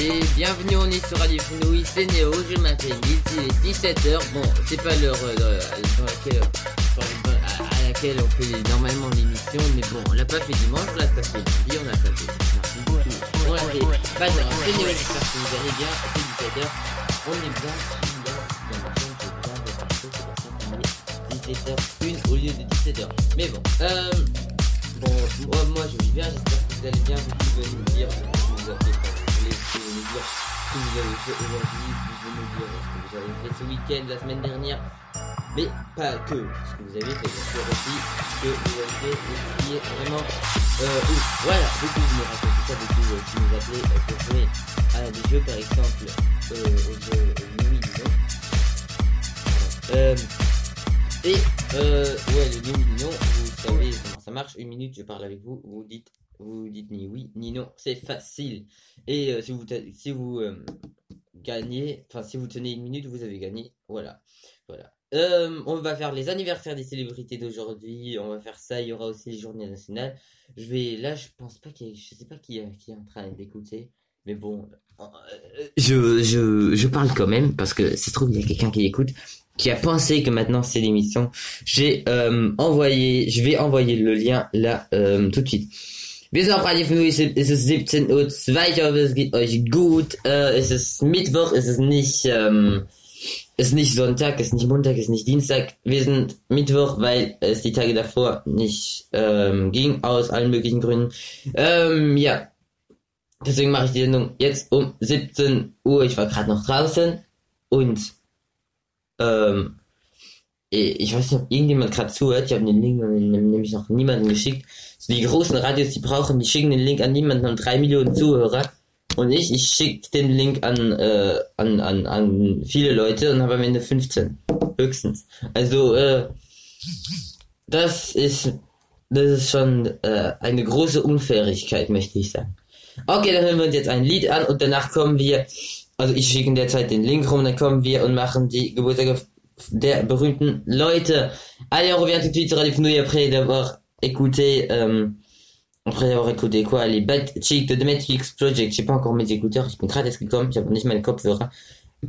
Et bienvenue, on est sur Radio Fenouil, c'est Néo, je m'appelle il est 17h. Bon, c'est pas l'heure euh, dans, dans laquelle, dans- dans- à, à laquelle on fait normalement l'émission, mais bon, on l'a pas fait dimanche, on l'a pas fait lundi, on l'a pas fait mardi. On l'a fait pas d'heure. C'est Néo, j'espère que vous allez bien, c'est 17h. On est bien, chaîne, c'est bien c'est pour ça qu'on est 17h1 au lieu de 17h. Mais bon, euh, bon, moi, moi je vais bien, j'espère que vous allez bien, vous pouvez nous dire, appelez quand vous pouvez nous ce que vous avez fait aujourd'hui, vous pouvez nous dire ce que vous avez fait ce week-end, la semaine dernière, mais pas que ce que vous avez fait, bien sûr aussi ce que vous avez fait, qui est vraiment euh, ouf. Voilà, vous pouvez nous raconter ça, vous pouvez aussi nous appeler euh, pour jouer à des jeux par exemple, euh, au jeu euh, Nuit, disons. Euh, et euh, ouais, le ni non, vous savez comment ça marche. Une minute, je parle avec vous, vous dites, vous dites ni oui ni non, c'est facile. Et euh, si vous euh, gagnez, enfin si vous tenez une minute, vous avez gagné. Voilà, voilà. Euh, on va faire les anniversaires des célébrités d'aujourd'hui. On va faire ça. Il y aura aussi les journées nationales. Je vais là, je pense pas qu'il je sais pas qui, est- en train d'écouter, mais bon, je, je, je parle quand même parce que ça se trouve il y a quelqu'un qui écoute qui a pensé que maintenant c'est l'émission. J'ai envoyé, je vais envoyer le lien là tout de suite. Wir sind auf Radio Fenui, es ist 17 Uhr, ich hoffe, es geht euch gut. Äh, es ist Mittwoch, es ist nicht, ähm, es ist nicht Sonntag, es ist nicht Montag, es ist nicht Dienstag. Wir sind Mittwoch, weil es die Tage davor nicht ähm, ging, aus allen möglichen Gründen. Ähm, ja, deswegen mache ich die Sendung jetzt um 17 Uhr. Ich war gerade noch draußen und ähm, ich weiß nicht, ob irgendjemand gerade zuhört. Ich habe den Link nämlich noch niemandem geschickt. So die großen Radios, die brauchen, die schicken den Link an niemanden, haben drei Millionen Zuhörer. Und ich, ich schicke den Link an, äh, an, an, an viele Leute und habe am Ende 15. Höchstens. Also, äh, das ist, das ist schon äh, eine große Unfairigkeit, möchte ich sagen. Okay, dann hören wir uns jetzt ein Lied an und danach kommen wir, also ich schicke in der Zeit den Link rum, dann kommen wir und machen die Geburtstage der berühmten Leute. Allez, on revient tout de suite sur Radio Fenouil après d'avoir écouté, euh, après d'avoir écouté quoi, les Bad Chick de The Matrix Project. J'ai pas encore mes écouteurs, ich bin gerade erst gekommen, ich habe nicht meine Kopfhörer.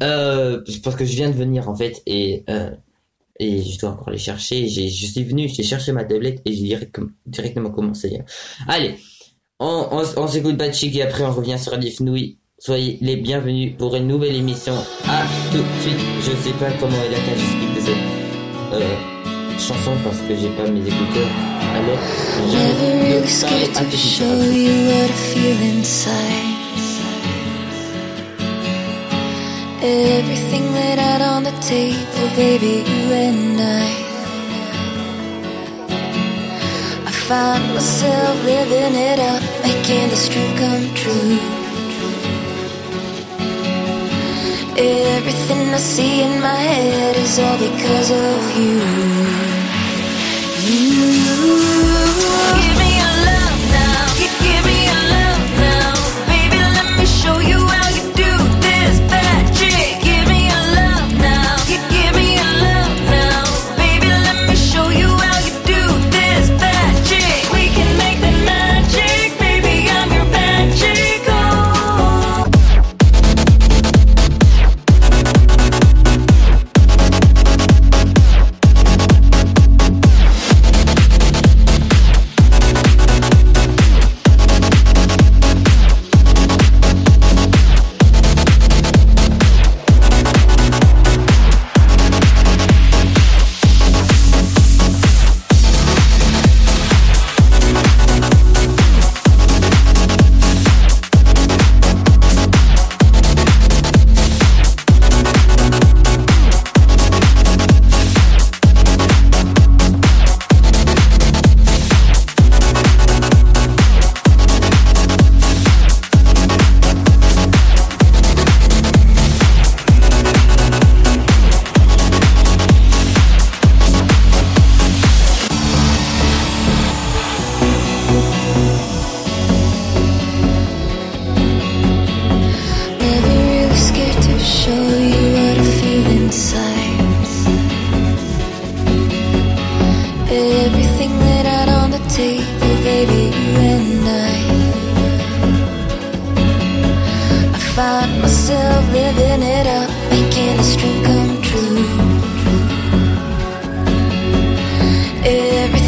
Euh, parce que je viens de venir en fait et euh, et je dois encore les chercher. J'ai, je suis venu, j'ai cherché ma tablette et j'ai direct, directement commencé. Allez, on, on, on s'écoute Bad Chick et après on revient sur Radio Fenouil. Soyez les bienvenus pour une nouvelle émission. À tout de suite. Je sais pas comment est la cage explique de cette euh, chanson parce que j'ai pas mes écouteurs. Alors, je vais parler à tout to de suite. show you what I feel inside. Everything laid out on the table, baby, you and I. I found myself living it up, making this dream come true. Everything I see in my head is all because of you. Give me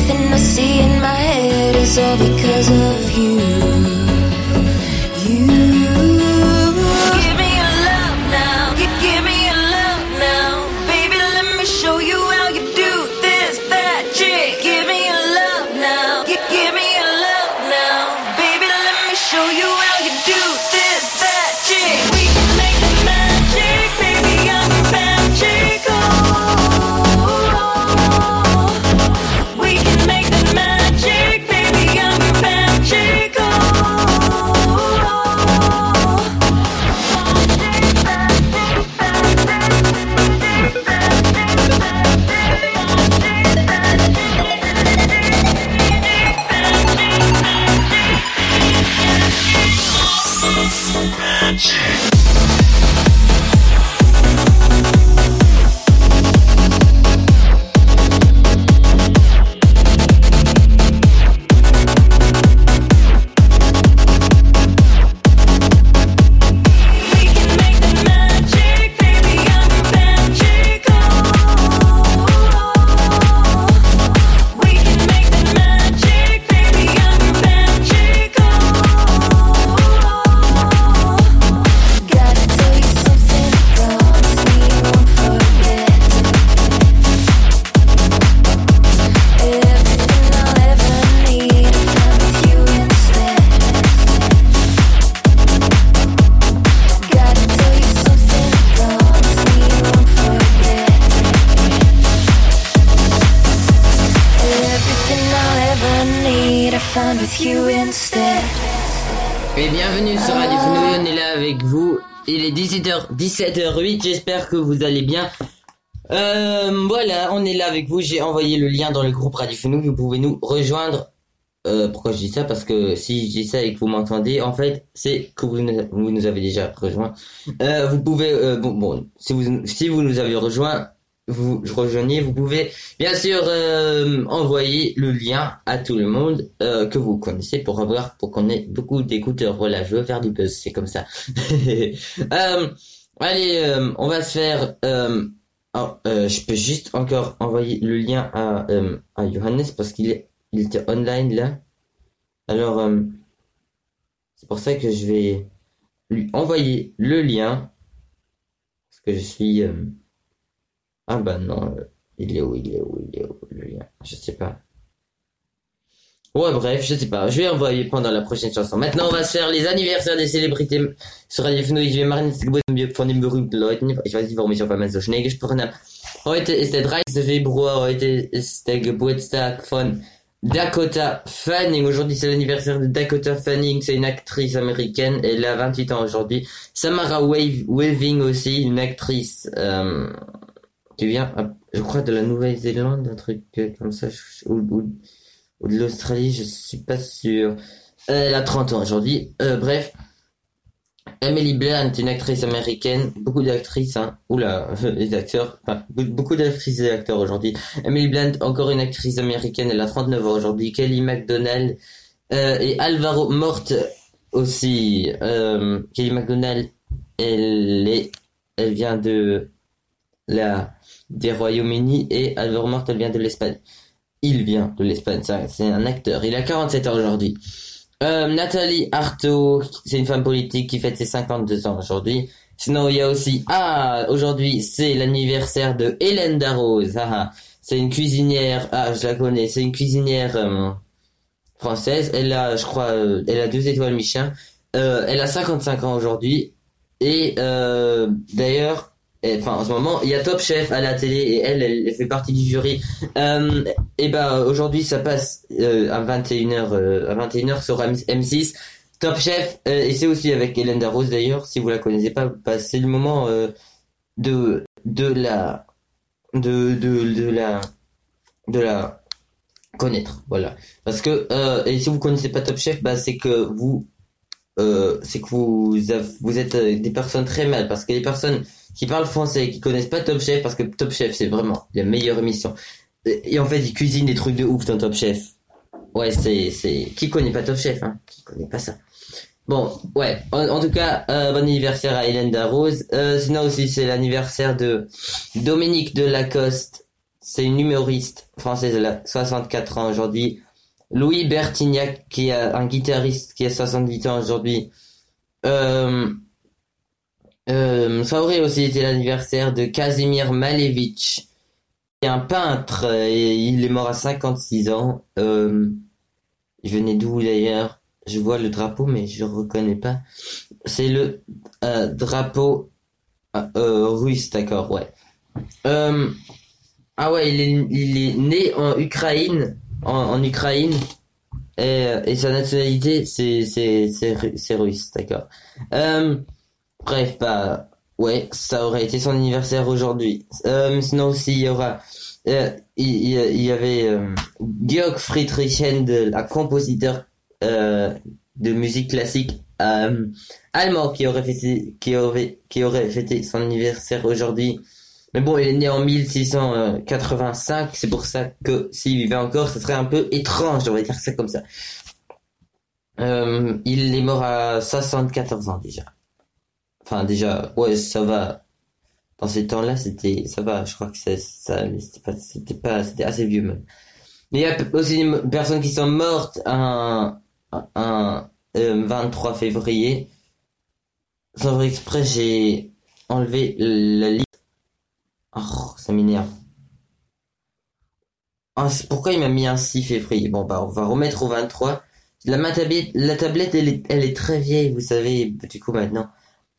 Everything I see in my head is all because of you. Et bienvenue sur Radio Fenouil, on est là avec vous. Il est 18h, 17h08, j'espère que vous allez bien. Euh, voilà, on est là avec vous, j'ai envoyé le lien dans le groupe Radio Fenouil, vous pouvez nous rejoindre. Euh, pourquoi je dis ça? Parce que si je dis ça et que vous m'entendez, en fait, c'est que vous nous, vous nous avez déjà rejoint. Euh, vous pouvez, euh, bon, bon, si vous, si vous nous avez rejoint, vous rejoignez, vous pouvez bien sûr euh, envoyer le lien à tout le monde euh, que vous connaissez pour avoir, pour qu'on ait beaucoup d'écouteurs. Voilà, je veux faire du buzz, c'est comme ça. Euh, allez, on va se faire. Oh, je peux juste encore envoyer le lien à à Johannes parce qu'il est, il était online là. Alors, c'est pour ça que je vais lui envoyer le lien parce que je suis. Ah bah non, euh, il est où, il est où, il est où le lien? Je sais pas. Ouais, bref, je sais pas. Je vais envoyer pendant la prochaine chanson. Maintenant, on va se faire les anniversaires des Célébrités sur Radio Fenouil. Ich will machen das Geburtstag von Leuten. Ich weiß so schnell gesprochen habe. Heute ist der 30. Februar. Heute von Dakota Fanning. Aujourd'hui, c'est l'anniversaire de Dakota Fanning. C'est une actrice américaine. Elle a 28 ans aujourd'hui. Samara Waving aussi, une actrice euh, qui vient, euh, je crois, de la Nouvelle-Zélande, un truc euh, comme ça, ou, de l'Australie, je suis pas sûr. Euh, Elle a 30 ans aujourd'hui. Bref. Emily Blunt, une actrice américaine, beaucoup d'actrices, hein, oula, les acteurs, enfin, be- beaucoup d'actrices et d'acteurs aujourd'hui. Emily Blunt, encore une actrice américaine, elle a 39 ans aujourd'hui. Kelly MacDonald, euh, et Alvaro Morte aussi. Kelly MacDonald, elle est, elle vient de la, des Royaumes-Unis et Alvaro Morte, elle vient de l'Espagne. Il vient de l'Espagne, c'est un acteur. Il a 47 ans aujourd'hui. Euh, Nathalie Arthaud, c'est une femme politique qui fête ses 52 ans aujourd'hui. Sinon, il y a aussi, ah, aujourd'hui, c'est l'anniversaire de Hélène Darroze. Ah, ah. c'est une cuisinière, ah, je la connais, c'est une cuisinière euh, française. Elle a, je crois, euh, elle a deux étoiles Michelin. Euh, elle a 55 ans aujourd'hui. Et euh, d'ailleurs, enfin, en ce moment, il y a Top Chef à la télé et elle, elle, fait partie du jury. Euh, et ben aujourd'hui, ça passe euh, à 21h, euh, à 21h sur M- M6. Top Chef et c'est aussi avec Hélène Darroze d'ailleurs. Si vous la connaissez pas, bah, c'est le moment de de la de de de la de la connaître. Voilà. Parce que et si vous connaissez pas Top Chef, bah c'est que vous c'est que vous vous êtes des personnes très mal parce que les personnes qui parlent français qui connaissent pas Top Chef parce que Top Chef c'est vraiment la meilleure émission. Et en fait ils cuisinent des trucs de ouf dans Top Chef. Ouais c'est c'est qui connaît pas Top Chef hein? Qui connaît pas ça? Bon ouais. En, tout cas euh, bon anniversaire à Hélène Darroze. Euh, sinon aussi c'est l'anniversaire de Dominique de Lacoste c'est une humoriste française elle a 64 ans aujourd'hui. Louis Bertignac, qui est un guitariste qui a 68 ans aujourd'hui. Euh, ça aurait aussi été l'anniversaire de Kazimir Malevich, qui est un peintre, et il est mort à 56 ans. Euh, il venait d'où d'ailleurs? Je vois le drapeau, mais je reconnais pas. C'est le euh, drapeau euh, russe, d'accord, ouais. Euh, ah ouais, il est, il est né en Ukraine, en, en Ukraine, et, et sa nationalité, c'est russe, d'accord. Bref, bah ouais, ça aurait été son anniversaire aujourd'hui. Euh, sinon aussi, il y aura, euh, il, il y- il y avait euh, Georg Friedrich Händel, un compositeur euh, de musique classique euh, allemand qui aurait fêté, qui aurait, qui aurait fêté son anniversaire aujourd'hui. Mais bon, il est né en 1685, c'est pour ça que s'il vivait encore, ce serait un peu étrange, on va dire ça comme ça. Euh, il est mort à 74 ans déjà. Enfin déjà, ouais, ça va. Dans ces temps-là, c'était, ça va. Je crois que c'est ça, c'était pas, c'était pas, c'était assez vieux même. Mais il y a aussi des personnes qui sont mortes un, un, euh, 23 février. Sans faire exprès, j'ai enlevé la liste. Oh, ça m'énerve. Ah, pourquoi il m'a mis un 6 février? Bon, bah, on va remettre au 23. La, ma tablette, la tablette, elle est, elle est très vieille, vous savez, du coup, maintenant.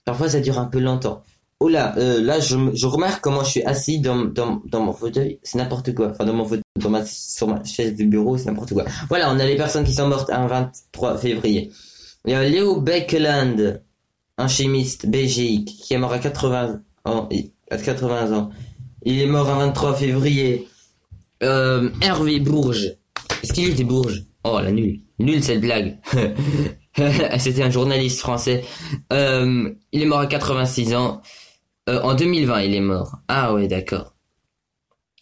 Parfois, ça dure un peu longtemps. Oh là, là, je, remarque comment je suis assis dans, dans, dans mon fauteuil. C'est n'importe quoi. Enfin, dans mon fauteuil, dans ma, sur ma chaise de bureau, c'est n'importe quoi. Voilà, on a les personnes qui sont mortes un 23 février. Il y a Léo Beckland, un chimiste belgique, qui est mort à 80 ans, à 80 ans. Il est mort un 23 février. Euh, Hervé Bourges. Est-ce qu'il était Bourges? Oh, la nulle. Nulle cette blague. C'était un journaliste français. Euh, il est mort à 86 ans. Euh, en 2020, il est mort. Ah ouais, d'accord.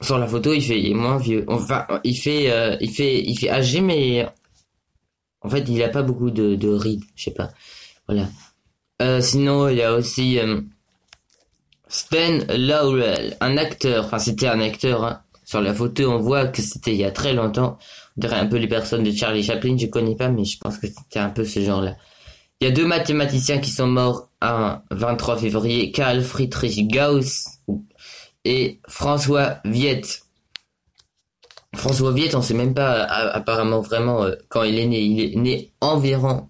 Sur la photo, il fait, est moins vieux. Enfin, il fait, euh, il fait, il fait âgé, mais en fait, il a pas beaucoup de, de rides. Je sais pas. Voilà. Sinon, il y a aussi Sven Laurel, un acteur. Enfin, c'était un acteur. hein. Sur la photo, on voit que c'était il y a très longtemps. On dirait un peu les personnes de Charlie Chaplin. Je connais pas, mais je pense que c'était un peu ce genre-là. Il y a deux mathématiciens qui sont morts un 23 février, Carl Friedrich Gauss et François Viette. François Viette, on sait même pas a- apparemment vraiment euh, quand il est né. Il est né environ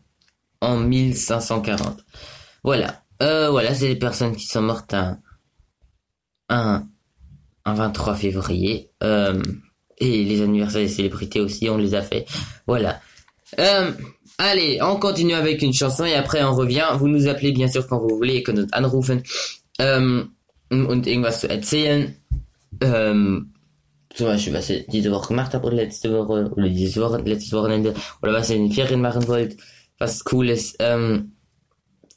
en 1540. Voilà. Euh, voilà, c'est les personnes qui sont mortes un, un 23 février. Euh, et les anniversaires des célébrités aussi, on les a fait. Voilà. Euh, allez, on continue avec une chanson et après on revient. Vous nous appelez bien sûr quand vous voulez, ihr könnt uns anrufen ähm, und irgendwas zu erzählen. Ähm, zum Beispiel, was ihr diese Woche gemacht habt oder letzte Woche oder dieses Woche, letztes Wochenende oder was ihr in den Ferien machen wollt, was cool ist. Ähm,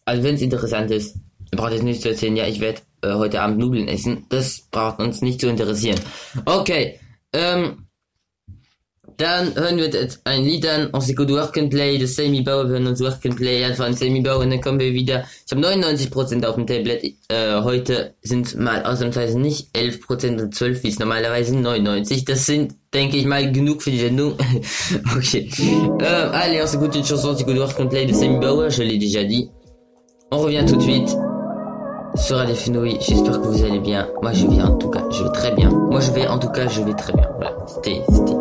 also wenn es interessant ist, ihr braucht jetzt nicht zu erzählen, ja, ich werde äh, heute Abend Nudeln essen. Das braucht uns nicht zu interessieren. Okay, ähm, dann hören wir jetzt ein Lied an. On s'écoute Work and Play de Sammy Bauer. Wir hören uns Work and Play an von Sammy Bauer und dann kommen wir wieder. Ich habe 99% auf dem Tablet. Äh, heute sind mal ausnahmsweise nicht 11% und 12, wie es normalerweise sind 99. Das sind, denke ich mal, genug für die Sendung. ok. Euh, allez, on s'écoute une chanson. On s'écoute Work and Play de Sammy Bauer. Je l'ai déjà dit. On revient tout de suite sur Radio Fenouille. J'espère que vous allez bien. Moi, je vais en tout cas. Je vais très bien. Moi, je vais en tout cas, je vais très bien. Voilà. C'était, c'était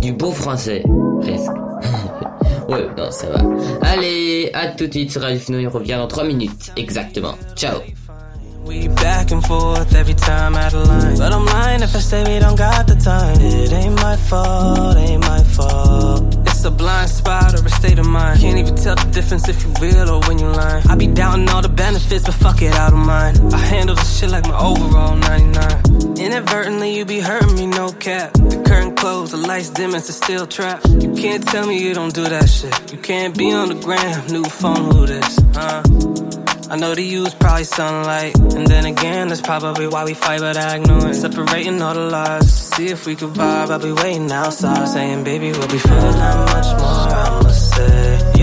du beau français, presque. ouais, non, ça va. Allez, à tout de suite sur Fenouille. On revient dans 3 minutes. Exactement. Ciao. We back and forth every time I don't state of mind. Can't even tell the difference if you real or when you lying. I be doubting all the benefits, but fuck it, I don't mind. I handle this shit like my overall 99. Inadvertently, you be hurting me, no cap. The curtain closed, the lights dim, it's a steel trap. You can't tell me you don't do that shit. You can't be on the gram, new phone, who this, huh? I know the use probably sunlight. And then again, that's probably why we fight, but I ignore it. Separating all the lies see if we could vibe. I'll be waiting outside, saying, baby, we'll be. There's not much more.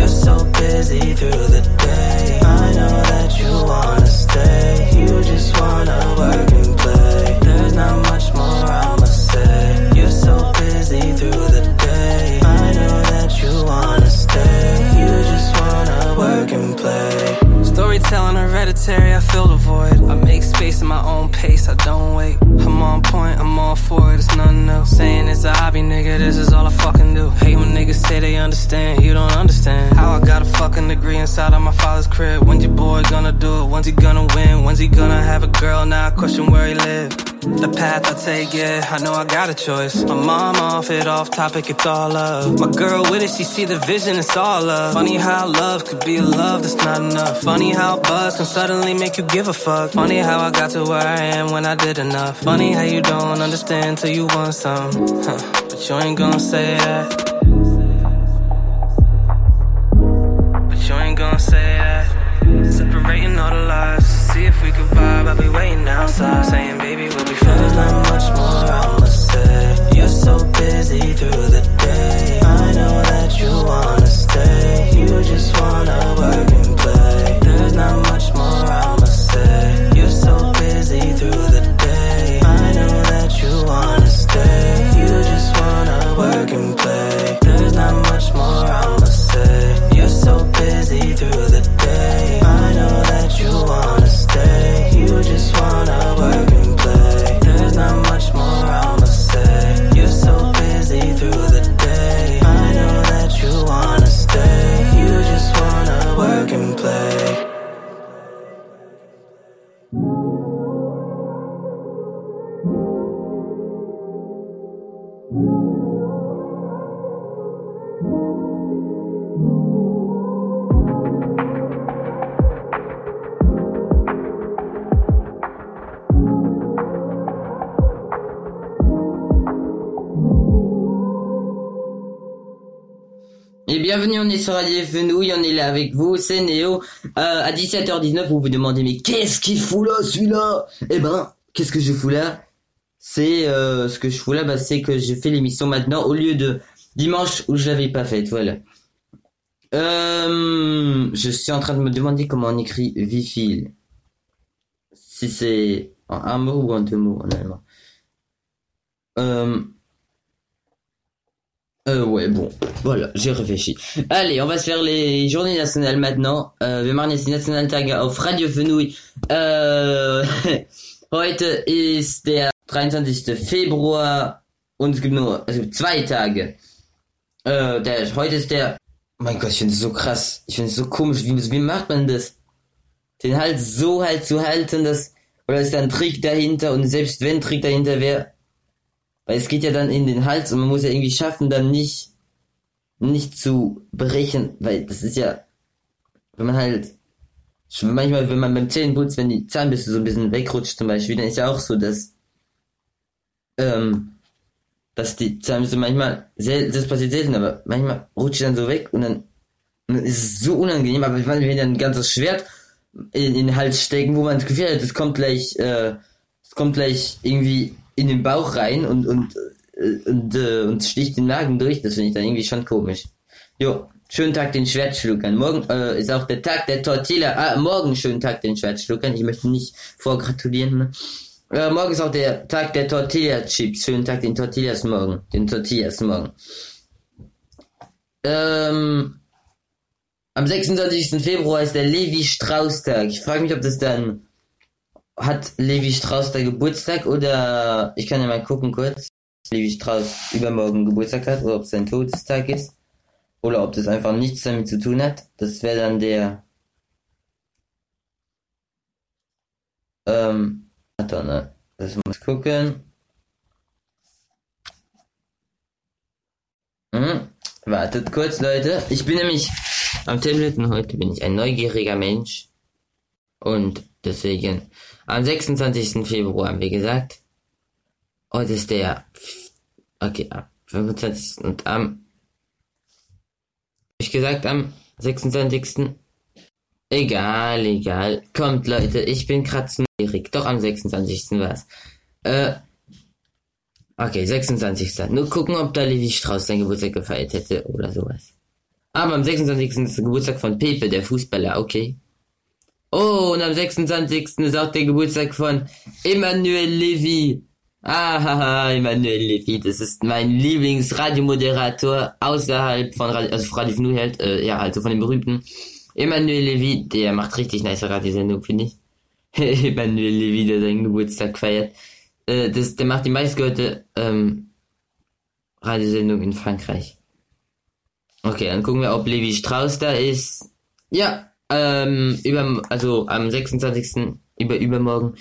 You're so busy through the day. I know that you wanna stay. You just wanna work and play. There's not much more I'ma say. You're so busy through the day. I know that you wanna stay. You just wanna work and play. Storytelling hereditary, I fill the void. I make space in my own pace, I don't wait. I'm on point, I'm all for it, it's nothing new. Saying it's a hobby, nigga, this is all I fucking do. Hate when niggas say they understand, you don't understand. How I got a fucking degree inside of my father's crib. When's your boy gonna do it? When's he gonna win? When's he gonna have a girl? Now I question where he live. The path I take, yeah, I know I got a choice. My mom off it, off topic, it's all love. My girl with it, she see the vision, it's all love. Funny how love could be a love that's not enough. Funny how buzz can suddenly make you give a fuck. Funny how I got to where I am when I did enough. Funny how you don't understand till you want some. Huh. But you ain't gonna say that. But you ain't gonna say that. Separating all the lies. See if we could vibe. I'll be waiting outside. Saying, baby, we'll be fine. There's not much more I'ma say. You're so busy through bienvenue, on est sur Radio Fenouille, on est là avec vous, c'est Néo. Euh, à 17h19, vous vous demandez, mais qu'est-ce qu'il fout là, celui-là? Eh ben, qu'est-ce que je fous là? C'est, euh, ce que je fous là, bah, c'est que je fais l'émission maintenant au lieu de dimanche où je l'avais pas faite, voilà. Euh, je suis en train de me demander comment on écrit Vifil. Si c'est en un mot ou en deux mots en allemand. Euh, ouais, bon, voilà, j'ai réfléchi. Allez, on va se faire les journées nationales maintenant. Äh, wir machen jetzt die Nationaltage auf Radio Fenui. Äh, heute ist der 23. Februar und es gibt nur, es gibt zwei Tage. Äh, der, heute ist der, mein Gott, ich finde es so krass. Ich finde es so komisch. Wie, wie macht man das? Den Hals so halt zu halten, dass, oder ist da ein Trick dahinter und selbst wenn Trick dahinter wäre, weil es geht ja dann in den Hals und man muss ja irgendwie schaffen, dann nicht, nicht zu brechen, weil das ist ja, wenn man halt, manchmal, wenn man beim Zähnenputz, wenn die Zahnbürste so ein bisschen wegrutscht zum Beispiel, dann ist ja auch so, dass, ähm, dass die Zahnbürste manchmal, sel das passiert selten, aber manchmal rutscht die dann so weg und dann, dann ist es so unangenehm, aber wenn dann ein ganzes Schwert in, in den Hals stecken, wo man das Gefühl hat, es kommt gleich, äh, es kommt gleich irgendwie in den Bauch rein und und äh, und, äh, und sticht den Magen durch. Das finde ich dann irgendwie schon komisch. Jo, schönen Tag den Schwertschluckern. Morgen äh, ist auch der Tag der Tortilla. Ah, morgen schönen Tag den Schwertschluckern. Ich möchte nicht vorgratulieren. Ne? Äh, morgen ist auch der Tag der Tortilla Chips. Schönen Tag den Tortillas morgen. Den Tortillas morgen. Ähm, am 26. Februar ist der Levi Strauss Tag. Ich frage mich, ob das dann hat Levi Strauss da Geburtstag oder ich kann ja mal gucken kurz. Levi Strauss übermorgen Geburtstag hat oder ob es sein Todestag ist oder ob das einfach nichts damit zu tun hat. Das wäre dann der ähm warte, ne? Das muss gucken. Hm, wartet kurz, Leute. Ich bin nämlich am Tablet und heute bin ich ein neugieriger Mensch. Und deswegen am 26. Februar, wie gesagt, heute ist der, okay, am 25. und am, ich gesagt, am 26. Egal, egal. Kommt, Leute, ich bin neugierig. Doch am 26. war's. Äh, okay, 26. Nur gucken, ob da Levi Strauss seinen Geburtstag gefeiert hätte oder sowas. Aber am 26. ist der Geburtstag von Pepe, der Fußballer, okay. Oh, und am 26. ist auch der Geburtstag von Emmanuel Levy. Ah, Emmanuel Levy, das ist mein Lieblingsradiomoderator außerhalb von Radio, also Radio Fnu halt, äh, ja, also von den berühmten. Emmanuel Levy, der macht richtig nice Radiosendung, finde ich. Emmanuel Levy, der seinen Geburtstag feiert. Äh, das, der macht die meistgehörte, ähm, Radiosendung in Frankreich. Okay, dann gucken wir, ob Levi Strauss da ist. Ja, ähm, über, also am 26. über übermorgen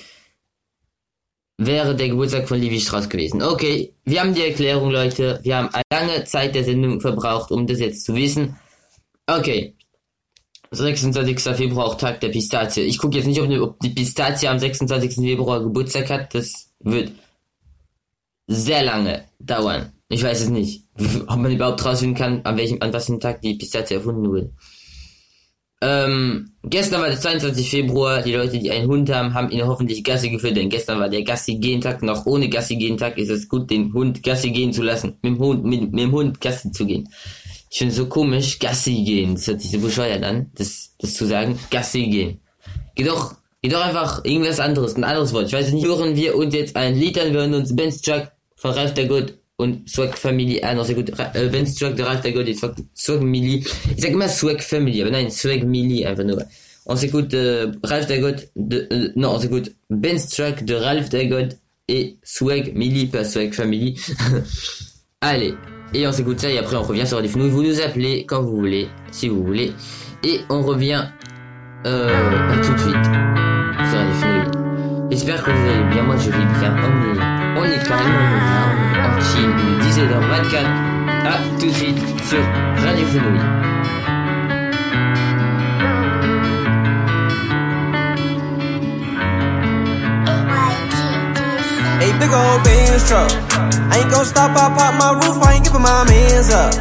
wäre der Geburtstag von Levi Strauss gewesen. Okay, wir haben die Erklärung, Leute. Wir haben eine lange Zeit der Sendung verbraucht, um das jetzt zu wissen. Okay. 26. Februar, auch Tag der Pistazie. Ich gucke jetzt nicht, ob, die Pistazie am 26. Februar Geburtstag hat. Das wird sehr lange dauern. Ich weiß es nicht. Ob man überhaupt rausfinden kann, an welchem, an was für Tag die Pistazie erfunden wurde. Ähm, gestern war der 22. Februar. Die Leute, die einen Hund haben, haben ihn hoffentlich Gassi geführt, denn gestern war der Gassi-Gehen-Tag. Noch ohne Gassi-Gehen-Tag ist es gut, den Hund Gassi gehen zu lassen. Mit dem Hund, mit, mit dem Hund Gassi zu gehen. Ich finde so komisch, Gassi gehen. Das hört sich so bescheuert an, das, das zu sagen. Gassi gehen. Geh doch, geh doch einfach irgendwas anderes, ein anderes Wort. Ich weiß nicht, hören wir uns jetzt ein Lied an, wir hören uns Ben's Truck von Ralf der Good und Swag Family an. Also gut, Ra- äh, Ben's Truck, der Ralf der Good, Swag, Swag Family. Ich sag immer Swag Family, aber Swag Family einfach nur. On s'écoute euh, Ralph Dagot, de, euh, non, on s'écoute Ben's Truck de Ralph Dagot et Swag Millie, pas Swag Family. Allez, et on s'écoute ça et après on revient sur Fenouil. Vous nous appelez quand vous voulez, si vous voulez. Et on revient euh, tout de suite sur Fenouil. J'espère que vous allez bien, moi je vais bien. On est, on est carrément en Chine, 17h24. À tout de suite sur Radio Fenouil. A-Y-G-D-S-M. A big old Benz truck. I ain't gon' stop, I pop my roof, I ain't giving my mans up.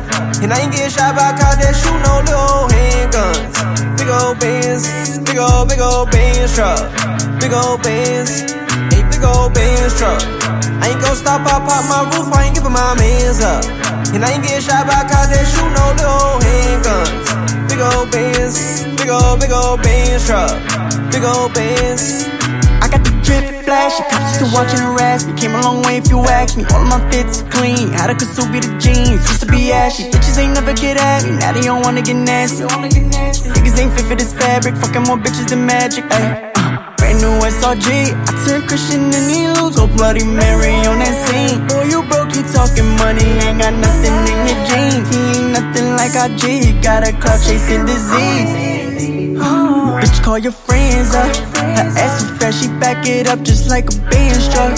And I ain't getting shot by cops that shoot no little handguns. Big old Benz, big old, big old Benz truck. Big old Benz, a big old Benz truck. I ain't gon' stop, I pop my roof, I ain't giving my mans up. And I ain't getting shot by cops that shoot no little handguns. Big old Benz, big old, big old Benz truck. Big old Benz. I got the drip flash, cops still watching harass me. Came a long way if you ask me. All of my fits clean. Had a Kasubi the jeans, used to be ashy. Bitches ain't never get at me, now they don't wanna get nasty. Niggas ain't fit for this fabric, fucking more bitches than magic. Ay, brand new SRG, I turned Christian and he lose. Oh Bloody Mary on that scene. Boy, you broke, you talking money, ain't got nothing in your jeans. He ain't nothing like he got a clout chasing disease. Bitch, call your friends up. Her ass is fat, she back it up just like a Benz truck.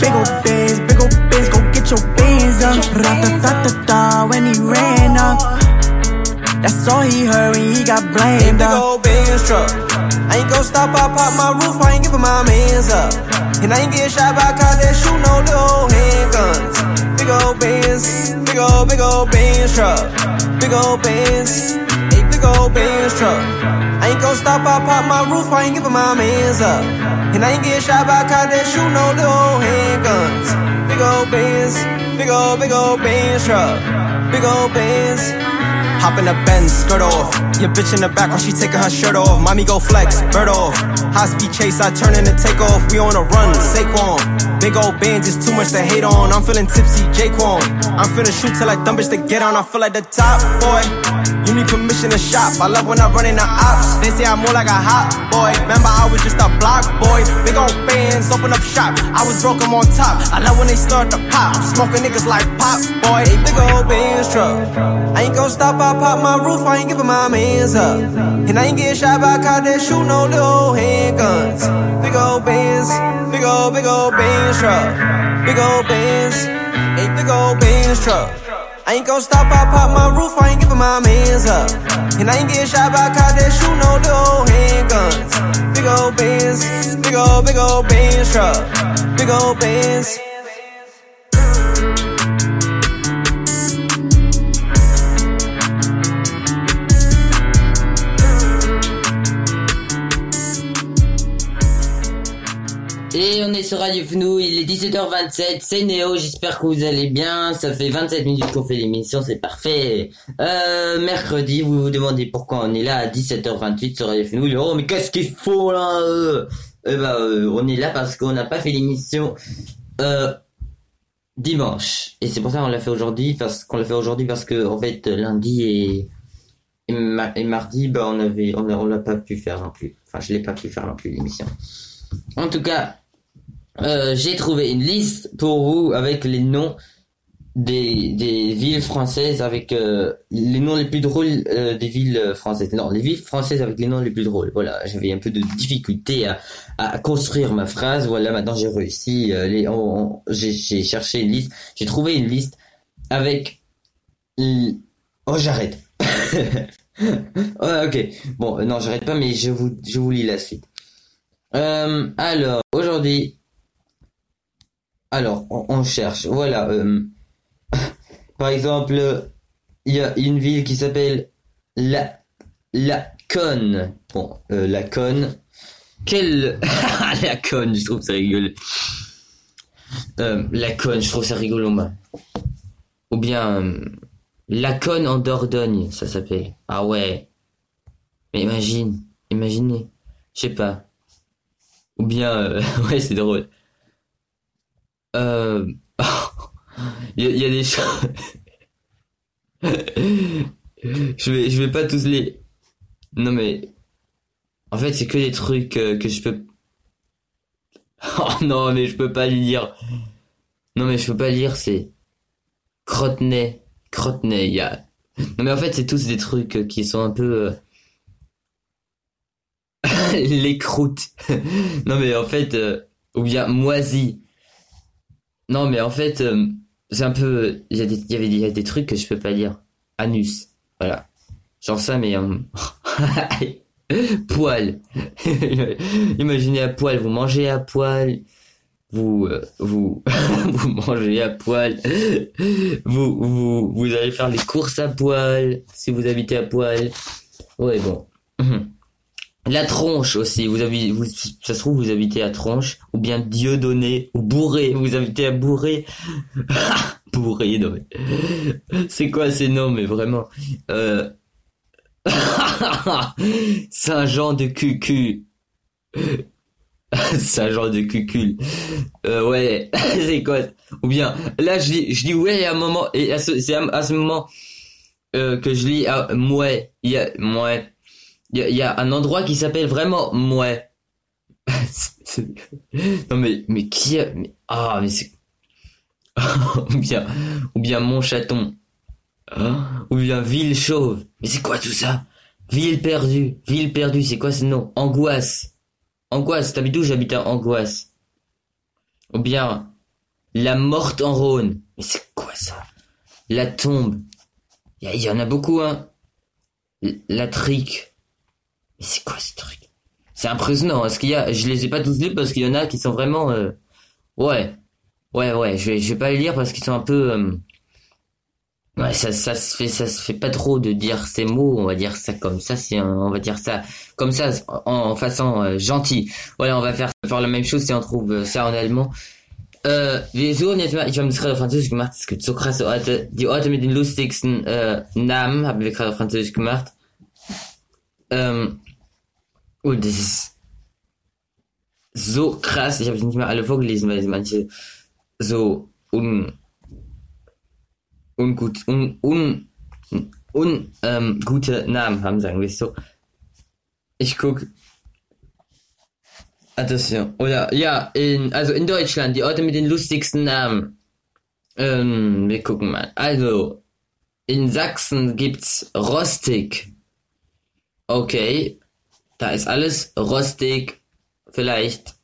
Big ol' Benz, big ol' Benz, go get your Benz up. Ra-ta-ta-ta-ta when he ran up. That's all he heard when he got blamed big up. old Benz truck. I ain't gon' stop, I pop my roof, I ain't giving my mans up. And I ain't getting shot by cops that shoot no little handguns. Big old Benz, big old, big old Benz truck. Big old Benz, a big old Benz truck. I ain't gon' stop, I pop my roof, I ain't giving my mans up. And I ain't getting shot by cops that shoot no little handguns. Big old Benz, big old, big old Benz truck. Big old Benz. Hop in the Benz, skirt off. Your bitch in the back while she taking her shirt off. Mommy go flex, bird off. High speed chase, I turn in the take off. We on a run, Saquon. Big old bands is too much to hate on. I'm feeling tipsy, Jaquan. I'm finna shoot till I dumb bitch to get on. I feel like the top boy. You need permission to shop. I love when I run in the ops. They say I'm more like a hot boy. Remember, I was just a block boy. Big old bands, open up shop. I was broke, I'm on top. I love when they start to pop. I'm smoking niggas like pop boy. A big old bands truck. I ain't gon' stop, I pop my roof. I ain't giving my mans up. And I ain't getting shot by cops that shoot no little handguns. Big old bands, big old, big old bands truck. Big old bands, a big old bands truck. I ain't gon' stop, I pop my roof, I ain't giving my mans up. And I ain't getting shot by cops that shoot no little handguns. Big old bands, big old, big old bands truck. Big old bands. On est sur Radio Fnou, il est 17h27, c'est Néo, j'espère que vous allez bien, ça fait 27 minutes qu'on fait l'émission, c'est parfait. Euh, mercredi, vous vous demandez pourquoi on est là à 17h28 sur Radio Fnou, oh mais qu'est-ce qu'il faut là euh? Eh ben, euh, on est là parce qu'on n'a pas fait l'émission dimanche. Et c'est pour ça qu'on l'a fait aujourd'hui, parce qu'on l'a fait aujourd'hui parce que en fait lundi et, et, ma- et mardi, bah on avait, on l'a pas pu faire non plus. Enfin, je l'ai pas pu faire non plus l'émission. En tout cas, euh, j'ai trouvé une liste pour vous avec les noms des, des villes françaises avec euh, les noms les plus drôles euh, des villes françaises. Non, les villes françaises avec les noms les plus drôles. Voilà, j'avais un peu de difficulté à, construire ma phrase. Voilà, maintenant j'ai réussi. j'ai, cherché une liste. J'ai trouvé une liste avec. Oh, j'arrête. Ok. Bon, non, j'arrête pas, mais je vous, je vous lis la suite. Alors, aujourd'hui. Alors, on, cherche. Voilà. euh, par exemple, il y a une ville qui s'appelle La Conne. Bon, euh, La Conne. Quelle La Conne, je trouve ça rigolo. Euh, la Conne, je trouve ça rigolo. Ou bien La Conne en Dordogne, ça s'appelle. Ah ouais. Mais imagine, imaginez. Je sais pas. Ou bien, ouais, c'est drôle. Euh, il y, a- il y a des choses. je vais, je vais pas tous les. Non mais, en fait, c'est que des trucs euh, que je peux. Oh non, mais je peux pas lire. Non mais je peux pas lire. C'est Crotenay, Crotenay. Il y a. Non mais en fait, c'est tous des trucs euh, qui sont un peu. euh, les croûtes. non mais en fait, euh, ou bien moisi. Non mais en fait, euh, c'est un peu, il y a des, trucs que je peux pas dire. Anus, voilà. Genre ça, mais euh, poil. Imaginez à poil, vous mangez à poil, vous, euh, vous, vous mangez à poil, vous, vous, vous allez faire les courses à poil, si vous habitez à poil. Ouais bon. La tronche aussi, vous avez, vous, ça se trouve vous habitez à tronche, ou bien Dieu donné, ou bourré, vous habitez à bourré. bourré, non. C'est quoi ces noms, mais vraiment. Euh... Saint-Jean de Cucu. Saint-Jean de Cucul. Euh, ouais, c'est quoi? Ou bien, là je dis, je dis ouais à un moment, et c'est à, ce moment euh, que je lis ah, mouais, il y a, mouais. Il y a, un endroit qui s'appelle vraiment Mouais. Non mais mais qui a mais, ah mais c'est ou bien ou bien mon chaton Hein ou bien ville chauve mais c'est quoi tout ça? Ville perdue ville perdue c'est quoi ce nom? Angoisse. Angoisse t'habites où? J'habite à angoisse. Ou bien la morte en Rhône. Mais c'est quoi ça? La tombe. Il y, en a beaucoup hein. La trique c'est quoi ce truc? C'est impressionnant. Est-ce qu'il y a Je les ai pas tous lus parce qu'il y en a qui sont vraiment. euh, Ouais, ouais, ouais. Je vais, je vais pas les lire parce qu'ils sont un peu. euh, Ouais, ça, ça se fait, ça se fait pas trop de dire ces mots. On va dire ça comme ça. Un- on va dire ça comme ça en, en façon euh, gentille. Voilà, on va faire, faire la même chose si on trouve euh, ça en allemand. Äh, wir suchen jetzt mal, ich habe das gerade auf Französisch gemacht, es gibt so krasse Orte, die Orte mit den lustigsten äh, Namen haben wir gerade auf Französisch gemacht. Ähm, und das ist so krass, ich habe nicht mal alle vorgelesen, weil manche so un, ungut, un, un, un, ähm, gute Namen haben, sagen wir es so. Ich guck. Attention. Oder, ja, in, also in Deutschland, die Orte mit den lustigsten Namen. Ähm, wir gucken mal. Also, in Sachsen gibt's Rostig. Okay. Da ist alles rostig. Vielleicht.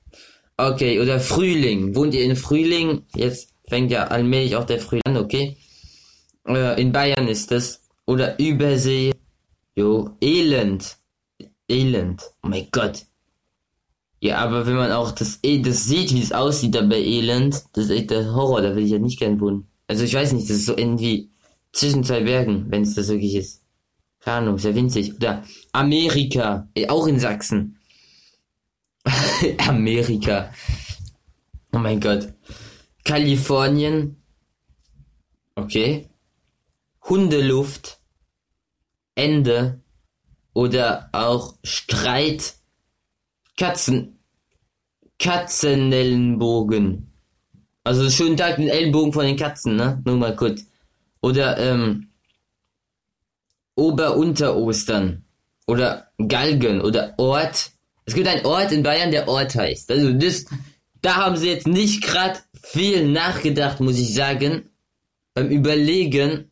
Okay, oder Frühling. Wohnt ihr in Frühling? Jetzt fängt ja allmählich auch der Frühling an, okay? Äh, in Bayern ist das. Oder Übersee. Jo, Elend. Elend. Oh mein Gott. Ja, aber wenn man auch das, eh, das sieht, wie es aussieht da bei Elend, das ist echt der Horror, da will ich ja nicht gern wohnen. Also ich weiß nicht, das ist so irgendwie zwischen zwei Bergen, wenn es das wirklich ist. Keine Ahnung, sehr winzig. Oder Amerika, eh, auch in Sachsen. Amerika. Oh mein Gott. Kalifornien. Okay. Hundeluft. Ende. Oder auch Streit. Katzen. Katzenellenbogen. Also schönen Tag den Ellenbogen von den Katzen, ne? Nur mal kurz. Oder ähm, Ober-Unter-Ostern. Oder Galgen oder Ort. Es gibt einen Ort in Bayern, der Ort heißt. Also das, da haben sie jetzt nicht gerade viel nachgedacht, muss ich sagen. beim Überlegen,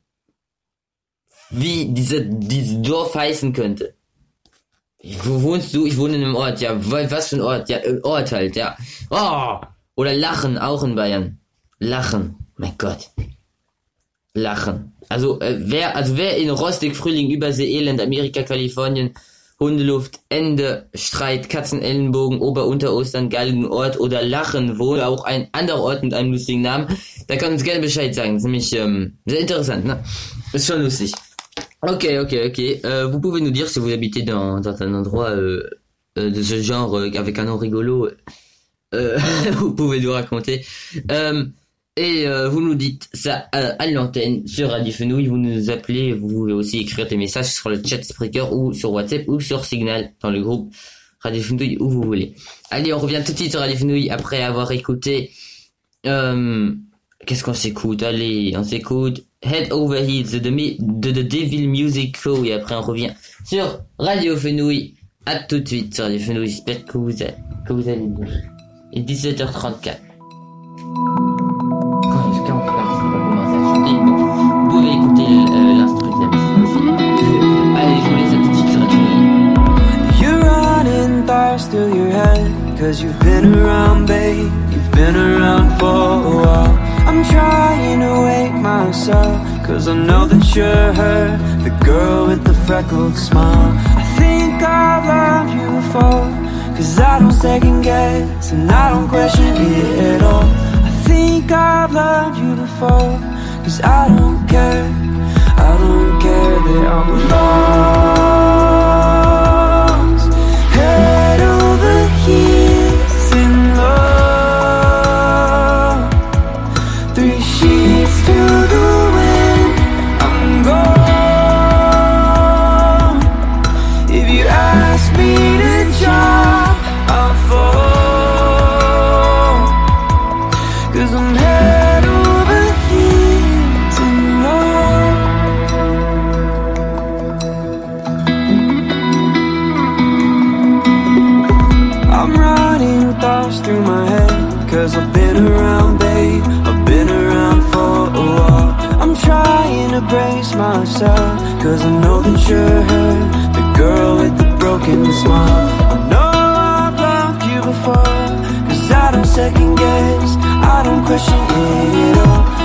wie diese, dieses Dorf heißen könnte. Wo wohnst du? Ich wohne in einem Ort. Ja, wa- was für ein Ort? Ja, äh, Ort halt, ja. Oh! Oder Lachen, auch in Bayern. Lachen. Mein Gott. Lachen. Also, äh, wer, also wer in Rostig, Frühling, Übersee, Elend, Amerika, Kalifornien, Hundeluft, Ende, Streit, Katzenellenbogen, Ober, Unterostern, geilen Ort oder Lachen, wo auch ein anderer Ort mit einem lustigen Namen, da kann uns gerne Bescheid sagen. Das ist nämlich ähm, sehr interessant, ne? Ist schon lustig. Ok, ok, ok. Euh, vous pouvez nous dire si vous habitez dans, dans un endroit euh, euh, de ce genre euh, avec un nom rigolo. Euh, vous pouvez nous raconter. Et euh, vous nous dites ça euh, à l'antenne sur Radio Fenouille. Vous nous appelez. Vous pouvez aussi écrire des messages sur le chat Spreaker ou sur WhatsApp ou sur Signal dans le groupe Radio Fenouille où vous voulez. Allez, on revient tout de suite sur Radio Fenouille après avoir écouté. Euh, Qu'est-ce qu'on s'écoute? Allez, on s'écoute Head Over Heels de, The Devil Music Co. Et après, on revient sur Radio Fenouille. À tout de suite sur Radio Fenouille. J'espère que vous, a- que vous allez bien. Et 17h34. Cause you've been around, babe. You've been around for a while. I'm trying to wake myself Cause I know that you're her The girl with the freckled smile. I think I've loved you before Cause I don't second guess And I don't question it at all. I think I've loved you before Cause I don't care. I don't care that I'm lost Cause I know that you're her The girl with the broken smile. I know I've loved you before. Cause I don't second guess. I don't question it at all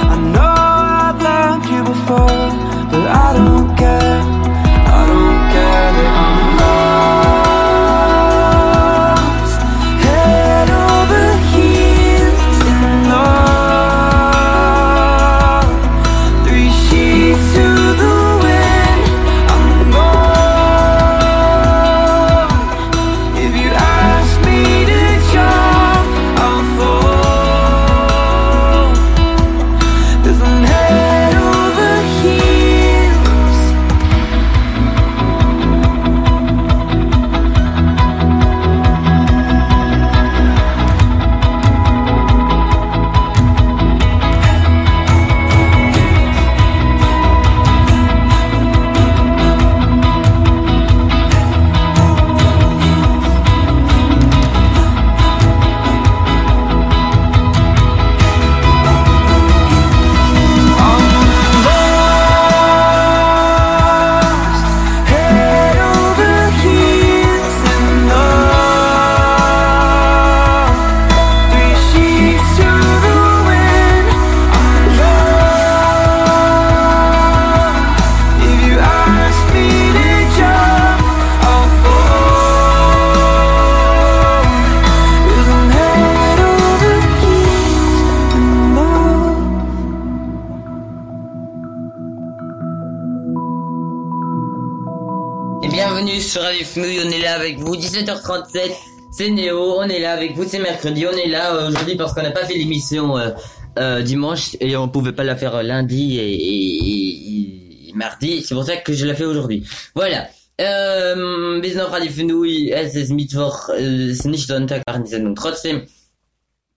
17h37, c'est Néo, on est là avec vous, c'est mercredi, on est là euh, aujourd'hui parce qu'on n'a pas fait l'émission euh, euh, dimanche et on pouvait pas la faire lundi et, mardi, c'est pour ça que je la fais aujourd'hui. Voilà. Bis es ist Mittwoch, es nicht Sonntag,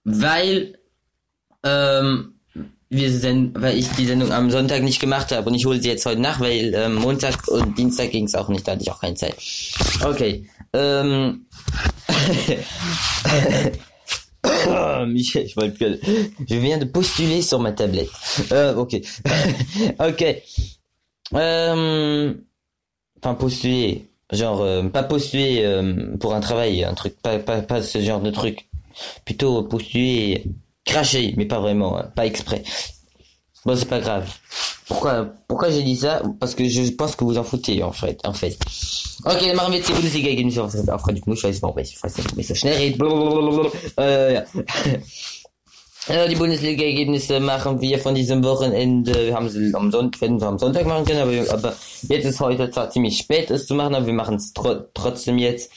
weil wir sind, weil ich die Sendung am Sonntag nicht gemacht habe und ich hole sie jetzt heute nach, weil ähm, Montag und Dienstag ging es auch nicht, da hatte ich auch keine Zeit. Okay. Ähm, Oh, Michel, je plus. Je viens de postuler sur ma tablette. Euh, ok. ok. Euh, enfin, postuler. Genre, euh, pas postuler euh, pour un travail, un truc, pas, pas, pas ce genre de truc. Plutôt postuler, cracher, mais pas vraiment, hein, pas exprès. Bon, c'est pas grave. Pourquoi, pourquoi j'ai dit ça? Parce que je pense que vous en foutez, en fait. En fait. Ich weiß nicht, ob ich so schnell rede. Blablabla. Äh, ja. Ja, die Bundesliga-Ergebnisse machen wir von diesem Wochenende. Wir haben sie am Sonntag, hätten wir am Sonntag machen können, aber, aber jetzt ist heute zwar ziemlich spät, es zu machen, aber wir machen es tro trotzdem jetzt.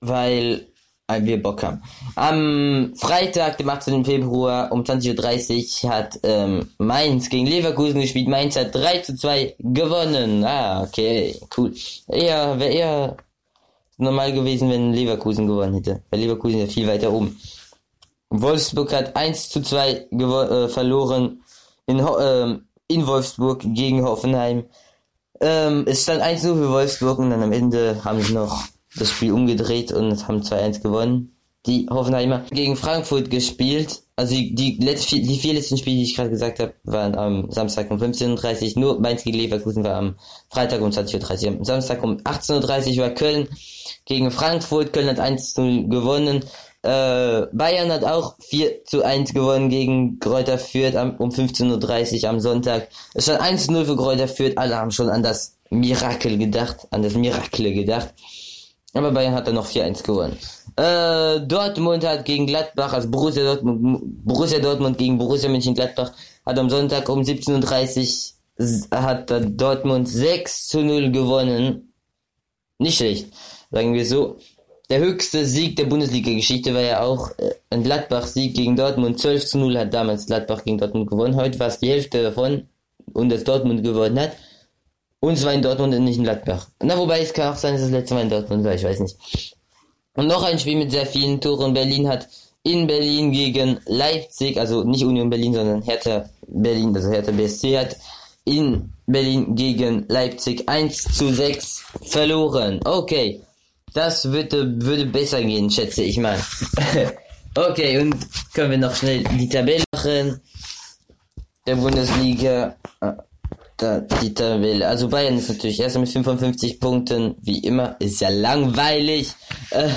Weil wir Bock haben. Am Freitag, dem 18. Februar um 20.30 Uhr hat ähm, Mainz gegen Leverkusen gespielt. Mainz hat 3 zu 2 gewonnen. Ah, okay, cool. Eher, wäre eher normal gewesen, wenn Leverkusen gewonnen hätte. Weil Leverkusen ja viel weiter oben. Wolfsburg hat 1 zu 2 gewo- äh, verloren in, Ho ähm, in Wolfsburg gegen Hoffenheim. Ähm, es stand 1-0 für Wolfsburg und dann am Ende haben sie noch das Spiel umgedreht und haben 2-1 gewonnen. Die Hoffenheimer gegen Frankfurt gespielt. Also die, die, letzte, die vier letzten Spiele, die ich gerade gesagt habe, waren am Samstag um 15.30 Uhr. Nur Mainz gegen Leverkusen war am Freitag um 20.30 Uhr. Am Samstag um 18.30 Uhr war Köln gegen Frankfurt. Köln hat 1 0 gewonnen. Äh, Bayern hat auch 4 zu 1 gewonnen gegen Kräuter Fürth am, um 15.30 Uhr am Sonntag. Es stand 1-0 für Kräuter Fürth. Alle haben schon an das Mirakel gedacht, an das Mirakel gedacht. Aber Bayern hat dann noch 4-1 gewonnen. Äh, Dortmund hat gegen Gladbach, also Borussia Dortmund, Borussia Dortmund gegen Borussia Mönchengladbach, hat am Sonntag um 17.30 Uhr hat Dortmund 6 zu 0 gewonnen. Nicht schlecht, sagen wir so. Der höchste Sieg der Bundesliga-Geschichte war ja auch äh, ein Gladbach-Sieg gegen Dortmund. 12 zu 0 hat damals Gladbach gegen Dortmund gewonnen. Heute war es die Hälfte davon und dass Dortmund gewonnen hat. Und es war in Dortmund und nicht in Gladbach. Na, wobei es kann auch sein, dass das letzte Mal in Dortmund war, ich weiß nicht. Und noch ein Spiel mit sehr vielen Toren. Berlin hat in Berlin gegen Leipzig, also nicht Union Berlin, sondern Hertha Berlin, also Hertha BSC hat in Berlin gegen Leipzig 1 zu 6 verloren. Okay. Das würde, würde besser gehen, schätze ich mal. okay, und können wir noch schnell die Tabelle machen. Der Bundesliga. Ah, Da, die Tabelle. Also Bayern ist natürlich erst mit 55 Punkten, wie immer. Ist ja langweilig. Äh,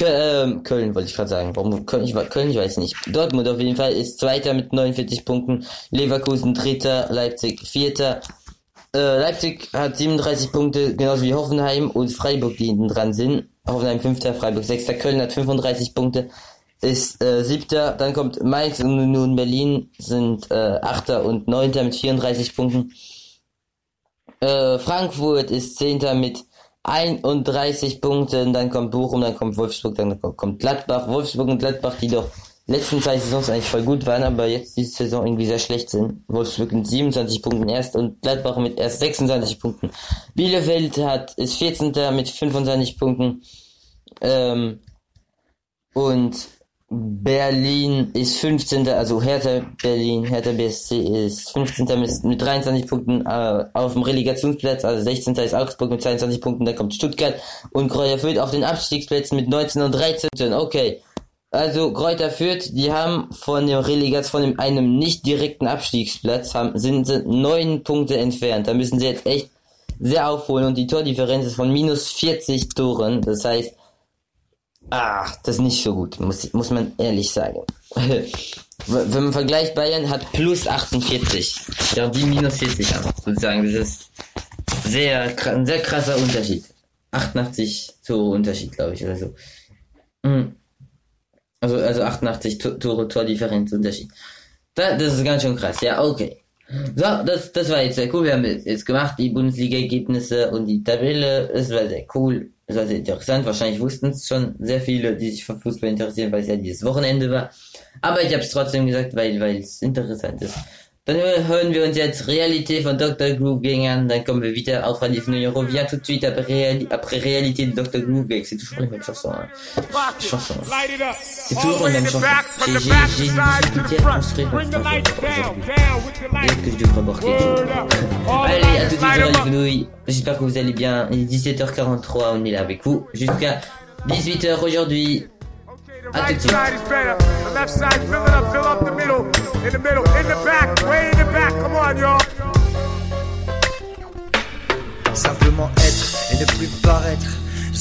ähm, Köln wollte ich gerade sagen. Warum Köln? Ich, Köln, ich weiß nicht. Dortmund auf jeden Fall ist Zweiter mit 49 Punkten. Leverkusen Dritter, Leipzig Vierter. Äh, Leipzig hat 37 Punkte, genauso wie Hoffenheim und Freiburg, die hinten dran sind. Hoffenheim Fünfter, Freiburg Sechster, Köln hat 35 Punkte, ist äh, Siebter. Dann kommt Mainz und Union Berlin sind äh, Achter und Neunter mit 34 Punkten. Äh, Frankfurt ist Zehnter mit 31 Punkten, dann kommt Bochum, dann kommt Wolfsburg, dann kommt kommt Gladbach. Wolfsburg und Gladbach, die doch letzten zwei Saisons eigentlich voll gut waren, aber jetzt diese Saison irgendwie sehr schlecht sind. Wolfsburg mit 27 Punkten erst und Gladbach mit erst 26 Punkten. Bielefeld hat, ist 14. mit 25 Punkten. Ähm, und Berlin ist 15. Also Hertha Berlin, Hertha BSC ist 15. mit, mit 23 Punkten äh, auf dem Relegationsplatz. Also 16. ist Augsburg mit 22 Punkten. Dann kommt Stuttgart und Kräuter Fürth auf den Abstiegsplätzen mit 19 und 13. Okay. Also Kräuter Fürth, die haben von dem Relegation, von dem einem nicht direkten Abstiegsplatz, haben, sind sie neun Punkte entfernt. Da müssen sie jetzt echt sehr aufholen und die Tordifferenz ist von minus 40 Toren. Das heißt, ach, das ist nicht so gut, muss, muss man ehrlich sagen. Wenn man vergleicht, Bayern hat plus 48. Ja, die minus 40 haben, sozusagen. Das ist sehr, ein sehr krasser Unterschied. 88 Tore Unterschied, glaube ich, oder so. Mhm. Also, also 88 To- Tore, Tordifferenz Unterschied. Da, das ist ganz schön krass. Ja, okay. So, das, das war jetzt sehr cool. Wir haben jetzt gemacht, die Bundesliga-Ergebnisse und die Tabelle. Es war sehr cool. Es war sehr interessant. Wahrscheinlich wussten es schon sehr viele, die sich für Fußball interessieren, weil es ja dieses Wochenende war. Aber ich habe es trotzdem gesagt, weil weil es interessant ist. Dann hören wir uns jetzt Réalité von Dr. Groove gegen an, dann kommen wir wieder auf Radio revient tout de suite après, réali après Réalité de Dr. Groove avec, c'est toujours les mêmes chansons. Hein. Chansons. C'est toujours les mêmes chansons. J'ai une difficulté à construire une chanson aujourd'hui. Que je devrais chose. Allez, à tout de suite sur Radio Fenouille. J'espère que vous allez bien. Il est 17h43, on est là avec vous jusqu'à 18h aujourd'hui. À tout de suite. In the middle, in the back, way in the back. Come on, y'all. Simplement être et ne plus paraître.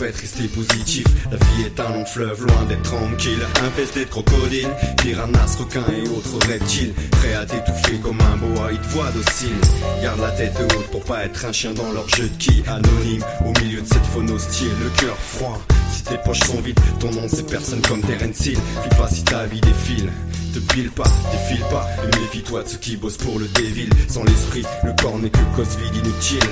Des tempêtes, rester positif. La vie est un long fleuve, loin d'être tranquille. Infesté de crocodiles, piranhas, requins et autres reptiles. Prêt à t'étouffer comme un boa, ils te voient docile. Garde la tête haute pour pas être un chien dans leur jeu de qui. Anonyme, au milieu de cette faune hostile, le cœur froid. Si tes poches sont vides, ton nom c'est personne comme Terence Hill. Puis pas si ta vie défile. Te pile pas, défile pas, et méfie-toi de ceux qui bossent pour le dévil. Sans l'esprit, le corps n'est que cause vide inutile.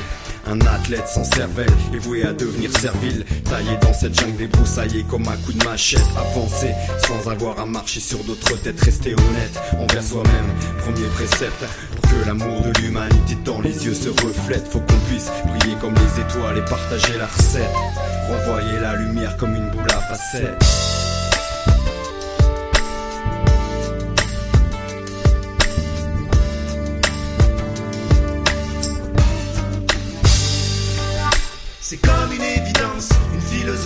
Un athlète sans cervelle est voué à devenir servile. Taillé dans cette jungle débroussaillée comme un coup de machette. Avancer sans avoir à marcher sur d'autres têtes. Rester honnête envers soi-même. Premier précepte pour que l'amour de l'humanité dans les yeux se reflète. Faut qu'on puisse briller comme les étoiles et partager la recette. Renvoyer la lumière comme une boule à facettes.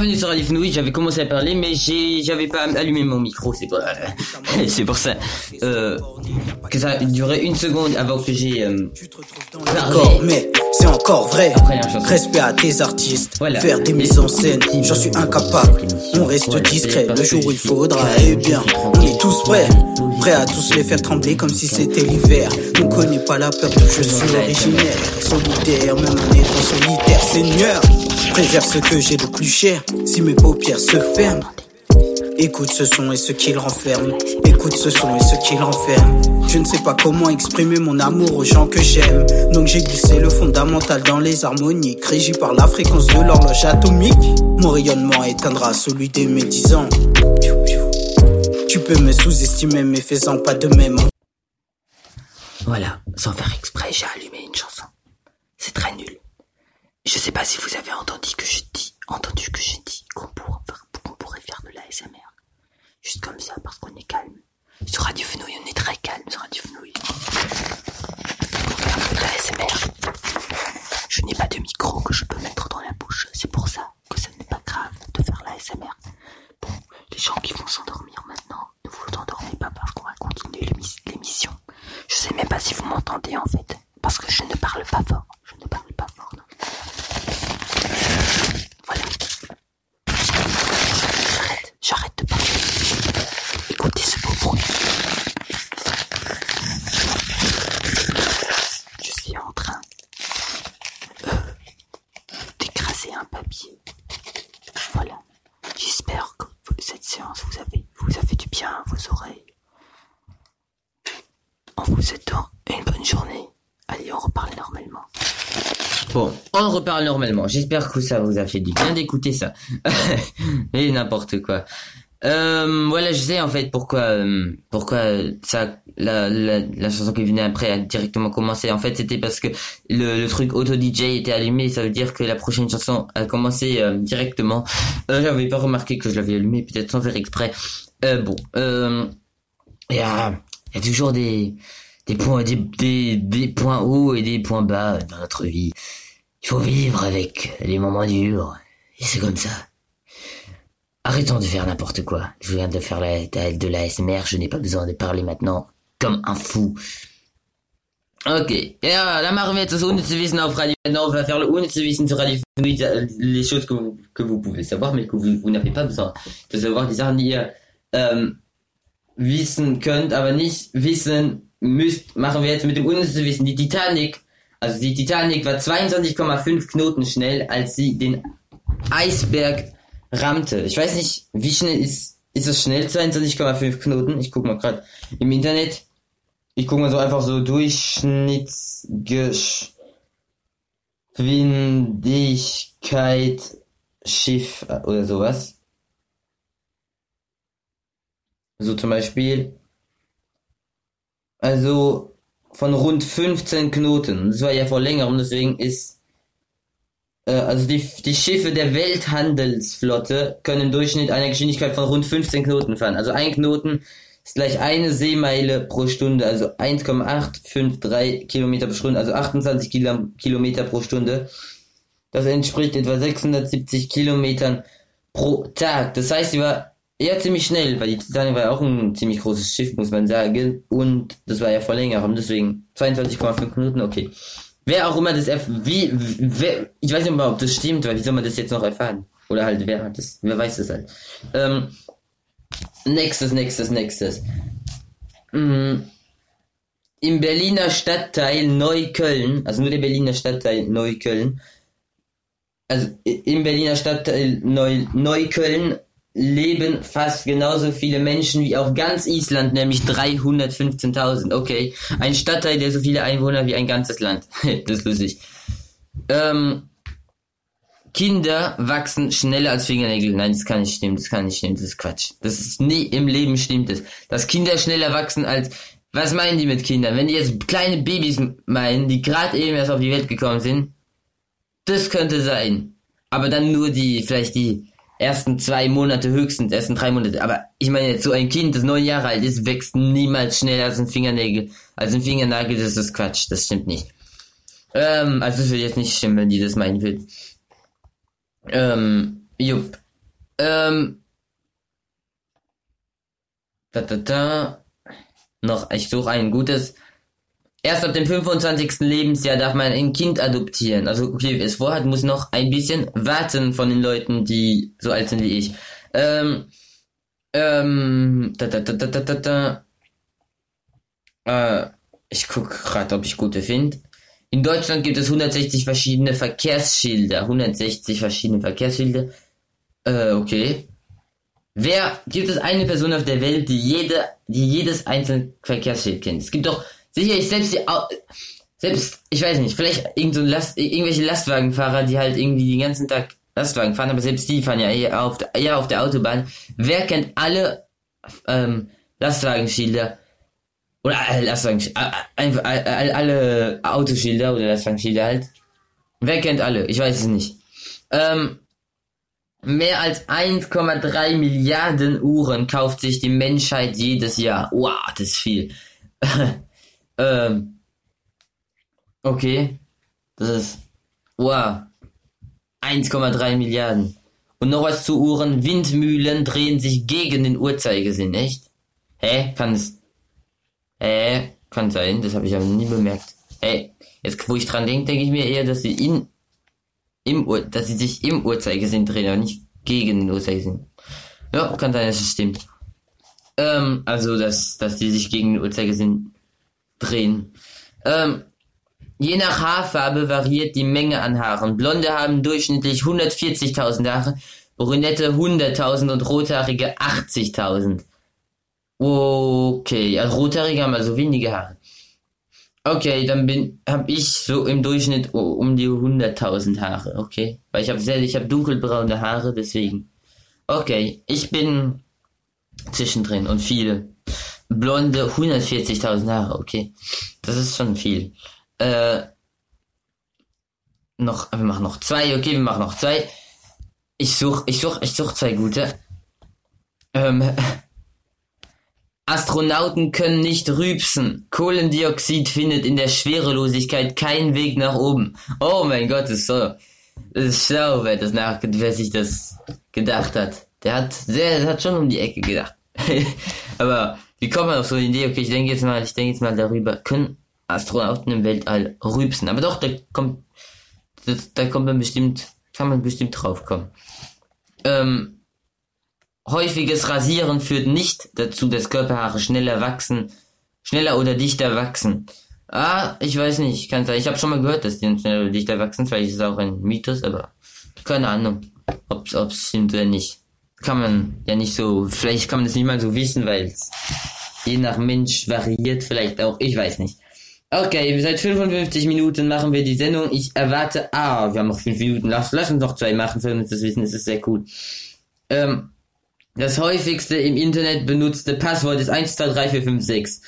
Bienvenue sur Radio Fenouille, j'avais commencé à parler mais j'ai j'avais pas allumé mon micro, c'est pour, c'est pour ça euh, que ça a duré une seconde avant que j'ai euh, D'accord, mais c'est encore vrai. Après, chanson. Respect à tes artistes. Voilà. Faire des mises en scène, j'en suis incapable. On reste discret le jour où il faudra. Eh bien, on est tous prêts. Prêts à tous les faire trembler comme si c'était l'hiver. On connaît pas la peur, je suis originaire. Solitaire, même en étant solitaire. Seigneur, préserve ce que j'ai de plus cher. Si mes paupières se ferment. Écoute ce son et ce qu'il renferme. Écoute ce son et ce qu'il renferme. Je ne sais pas comment exprimer mon amour aux gens que j'aime. Donc j'ai glissé le fondamental dans les harmoniques. Régi par la fréquence de l'horloge atomique. Mon rayonnement éteindra celui des médisants. Tu peux me sous-estimer, mais fais-en pas de même. Voilà, sans faire exprès, j'ai allumé une chanson. C'est très nul. Je sais pas si vous avez entendu que je dis, entendu que j'ai dit qu'on pourrait, faire- faire de l'ASMR. Juste comme ça, parce qu'on est calme. Sur Radio Fenouil, on est très calme sur Radio Fenouil. On fait un peu de l'ASMR. Je n'ai pas de micro que je peux mettre dans la bouche. C'est pour ça que ça n'est pas grave de faire l'ASMR. Bon, les gens qui vont s'endormir maintenant, ne vous endormez pas parce qu'on va continuer l'émis- l'émission. Je sais même pas si vous m'entendez en fait, parce que je ne parle pas fort. Je ne parle pas fort, non. Voilà. J'arrête, j'arrête de parler. Écoutez ce beau bruit. Je suis en train euh, d'écraser un papier. Voilà. J'espère que vous- cette séance vous avez, vous a fait du bien à vos oreilles. En vous souhaitant une bonne journée. Allez, on reparle normalement. Bon, on reparle normalement. J'espère que ça vous a fait du bien d'écouter ça. Et n'importe quoi. Euh, voilà, je sais en fait pourquoi euh, pourquoi ça la, la, la chanson qui venait après a directement commencé. En fait, c'était parce que le, le truc auto DJ était allumé. Ça veut dire que la prochaine chanson a commencé euh, directement. Euh, J'avais pas remarqué que je l'avais allumé, peut-être sans faire exprès. Euh, bon, il y y a toujours des des points des, des des points hauts et des points bas dans notre vie. Il faut vivre avec les moments durs. Et c'est comme ça. Arrêtons de faire n'importe quoi. Je viens de faire la, de la SMR, je n'ai pas besoin de parler maintenant comme un fou. Ok, ja, dann machen wir jetzt das unnütze Wissen auf Radio. Maintenant, on va faire le unnütze Wissen sur Radio Fenouil, les choses que vous, que vous pouvez savoir, mais que vous, vous n'avez pas besoin de savoir, die Sachen, die ihr wissen könnt, aber nicht wissen müsst, machen wir jetzt mit dem unnütze Wissen. Die Titanic, also die Titanic war 22,5 Knoten schnell, als sie den Eisberg rammte. Ich weiß nicht, wie schnell ist, ist es schnell? 22,5 Knoten. Ich guck mal gerade im Internet. Ich guck mal so einfach so Durchschnittsgeschwindigkeit Schiff äh, oder sowas. So zum Beispiel. Also von rund 15 Knoten. Das war ja vor längerem, deswegen ist äh, also die, die Schiffe der Welthandelsflotte können im Durchschnitt einer Geschwindigkeit von rund 15 Knoten fahren. Also ein Knoten ist gleich eine Seemeile pro Stunde, also 1,853 Kilometer pro Stunde, also 28 Kilo, Kilometer pro Stunde. Das entspricht etwa 670 Kilometern pro Tag. Das heißt, sie eher ziemlich schnell, weil die Titanic war ja auch ein ziemlich großes Schiff, muss man sagen. Und das war ja vor längerem, deswegen 22,5 Minuten, okay. Wer auch immer das erf wie, wer, ich weiß nicht mal, ob das stimmt, weil wie soll man das jetzt noch erfahren? Oder halt, wer hat das, wer weiß das halt. Ähm, nächstes, nächstes, nächstes. Mm, Im Berliner Stadtteil Neukölln, also nur der Berliner Stadtteil Neukölln, also im Berliner Stadtteil Neu Neukölln leben fast genauso viele Menschen wie auf ganz Island, nämlich 315.000. Okay, ein Stadtteil, der so viele Einwohner wie ein ganzes Land. das ist lustig. Ähm, Kinder wachsen schneller als Fingernägel. Nein, das kann nicht stimmen, das kann nicht stimmen, das ist Quatsch. Das ist nie im Leben stimmt es. Dass Kinder schneller wachsen als... Was meinen die mit Kindern? Wenn die jetzt kleine Babys meinen, die gerade eben erst auf die Welt gekommen sind, das könnte sein. Aber dann nur die, vielleicht die ersten zwei Monate höchstens, ersten drei Monate. Aber ich meine so ein Kind, das neun Jahre alt ist, wächst niemals schneller als ein Fingernägel. Als ein Fingernagel, das ist Quatsch, das stimmt nicht. Ähm, also es wird jetzt nicht stimmen, wenn die das meinen will. Ähm, jupp. Ähm. Da, da, da. Noch, ich suche ein gutes. Erst ab dem 25. Lebensjahr darf man ein Kind adoptieren. Also, okay, wer es vorhat, muss noch ein bisschen warten von den Leuten, die so alt sind wie ich. Ähm, ähm, da, da, da, da, da, da, da. Äh, ich guck gerade, ob ich gute finde. In Deutschland gibt es 160 verschiedene Verkehrsschilder. 160 verschiedene Verkehrsschilder. Äh, okay. Wer gibt es eine Person auf der Welt, die jede, die jedes einzelne Verkehrsschild kennt? Es gibt doch sicherlich selbst die, selbst, ich weiß nicht, vielleicht irgend so Last, irgendwelche Lastwagenfahrer, die halt irgendwie den ganzen Tag Lastwagen fahren, aber selbst die fahren ja eher auf, der- eher auf der Autobahn. Wer kennt alle ähm, Lastwagenschilder oder äh, Lastwagen, äh, äh, äh, alle Autoschilder oder Lastwagenschilder halt? Wer kennt alle? Ich weiß es nicht. Ähm, mehr als 1,3 Milliarden Uhren kauft sich die Menschheit jedes Jahr. Wow, das ist viel. ähm, okay. Das ist. Wow. 1,3 Milliarden. Und noch was zu Uhren. Windmühlen drehen sich gegen den Uhrzeigersinn, echt? Hä? Kann es. Hä? Kann sein, das habe ich aber nie bemerkt. Ey, jetzt wo ich dran denke, denke ich mir eher, dass sie in im Uhr, dass sie sich im Uhrzeigersinn drehen, aber nicht gegen den Uhrzeigersinn. Ja, kann sein, dass es stimmt. Ähm, also, dass, dass die sich gegen den Uhrzeigersinn drehen. Ähm, je nach Haarfarbe variiert die Menge an Haaren. Blonde haben durchschnittlich 140.000 Haare, Brünette 100.000 und Rothaarige 80.000. Okay, also Rothaarige haben also wenige Haare. Okay, dann bin hab ich so im Durchschnitt um die 100.000 Haare, okay? Weil ich habe sehr ich habe dunkelbraune Haare, deswegen. Okay, ich bin zwischendrin und viele blonde 140.000 Haare, okay? Das ist schon viel. Äh noch wir machen noch zwei, okay, wir machen noch zwei. Ich such ich such ich such zwei gute. Ähm Astronauten können nicht rübsen. Kohlendioxid findet in der Schwerelosigkeit keinen Weg nach oben. Oh mein Gott, das ist so. Das ist schlau, wer, das nach, wer sich das gedacht hat. Der hat sehr, der hat schon um die Ecke gedacht. Aber wie kommt man auf so eine Idee? Okay, ich denke jetzt mal, ich denke jetzt mal darüber. Können Astronauten im Weltall rübsen? Aber doch, da kommt, das, da kommt man bestimmt, kann man bestimmt drauf kommen. Ähm, Häufiges Rasieren führt nicht dazu, dass Körperhaare schneller wachsen, schneller oder dichter wachsen. Ah, ich weiß nicht, kann sein. Ich habe schon mal gehört, dass die schneller oder dichter wachsen. Vielleicht ist es auch ein Mythos, aber keine Ahnung, ob's ob's stimmt oder nicht. Kann man ja nicht so, vielleicht kann man das nicht mal so wissen, weil es je nach Mensch variiert, vielleicht auch, ich weiß nicht. Okay, seit 55 Minuten machen wir die Sendung. Ich erwarte, ah, wir haben noch 5 Minuten. Lass, lass uns noch zwei machen, für uns das wissen, es ist sehr gut. Ähm, das häufigste im Internet benutzte Passwort ist 123456.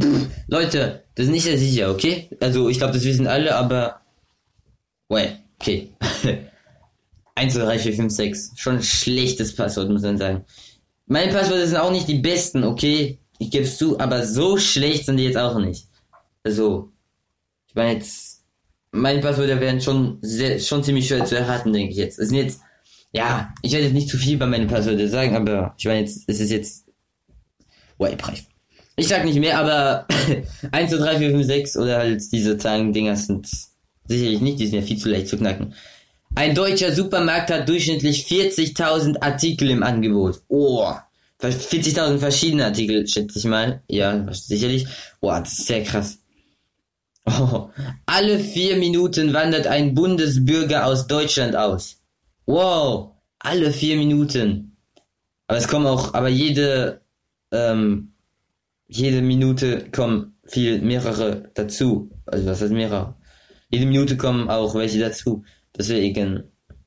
Pff, Leute, das ist nicht sehr sicher, okay? Also, ich glaube, das wissen alle, aber. Well, okay. 123456. Schon ein schlechtes Passwort, muss man sagen. Meine Passwörter sind auch nicht die besten, okay? Ich gebe es zu, aber so schlecht sind die jetzt auch nicht. Also, ich meine jetzt, meine Passwörter werden schon sehr, schon ziemlich schwer zu erraten, denke ich jetzt. Es sind jetzt, ja, ich werde jetzt nicht zu viel bei meinen Passwörtern sagen, aber ich meine jetzt, es ist jetzt, Waypreif. Ich sag nicht mehr, aber 1, 2, 3, 4, 5, 6 oder halt diese Zahlen-Dinger sind sicherlich nicht, die sind ja viel zu leicht zu knacken. Ein deutscher Supermarkt hat durchschnittlich 40.000 Artikel im Angebot. Oh, 40.000 verschiedene Artikel, schätze ich mal. Ja, sicherlich. Boah, das ist sehr krass. Oh, alle vier Minuten wandert ein Bundesbürger aus Deutschland aus. Wow, alle vier Minuten. Aber es kommen auch, aber jede, ähm, jede Minute kommen viel mehrere dazu. Also was heißt mehrere? Jede Minute kommen auch welche dazu. Deswegen,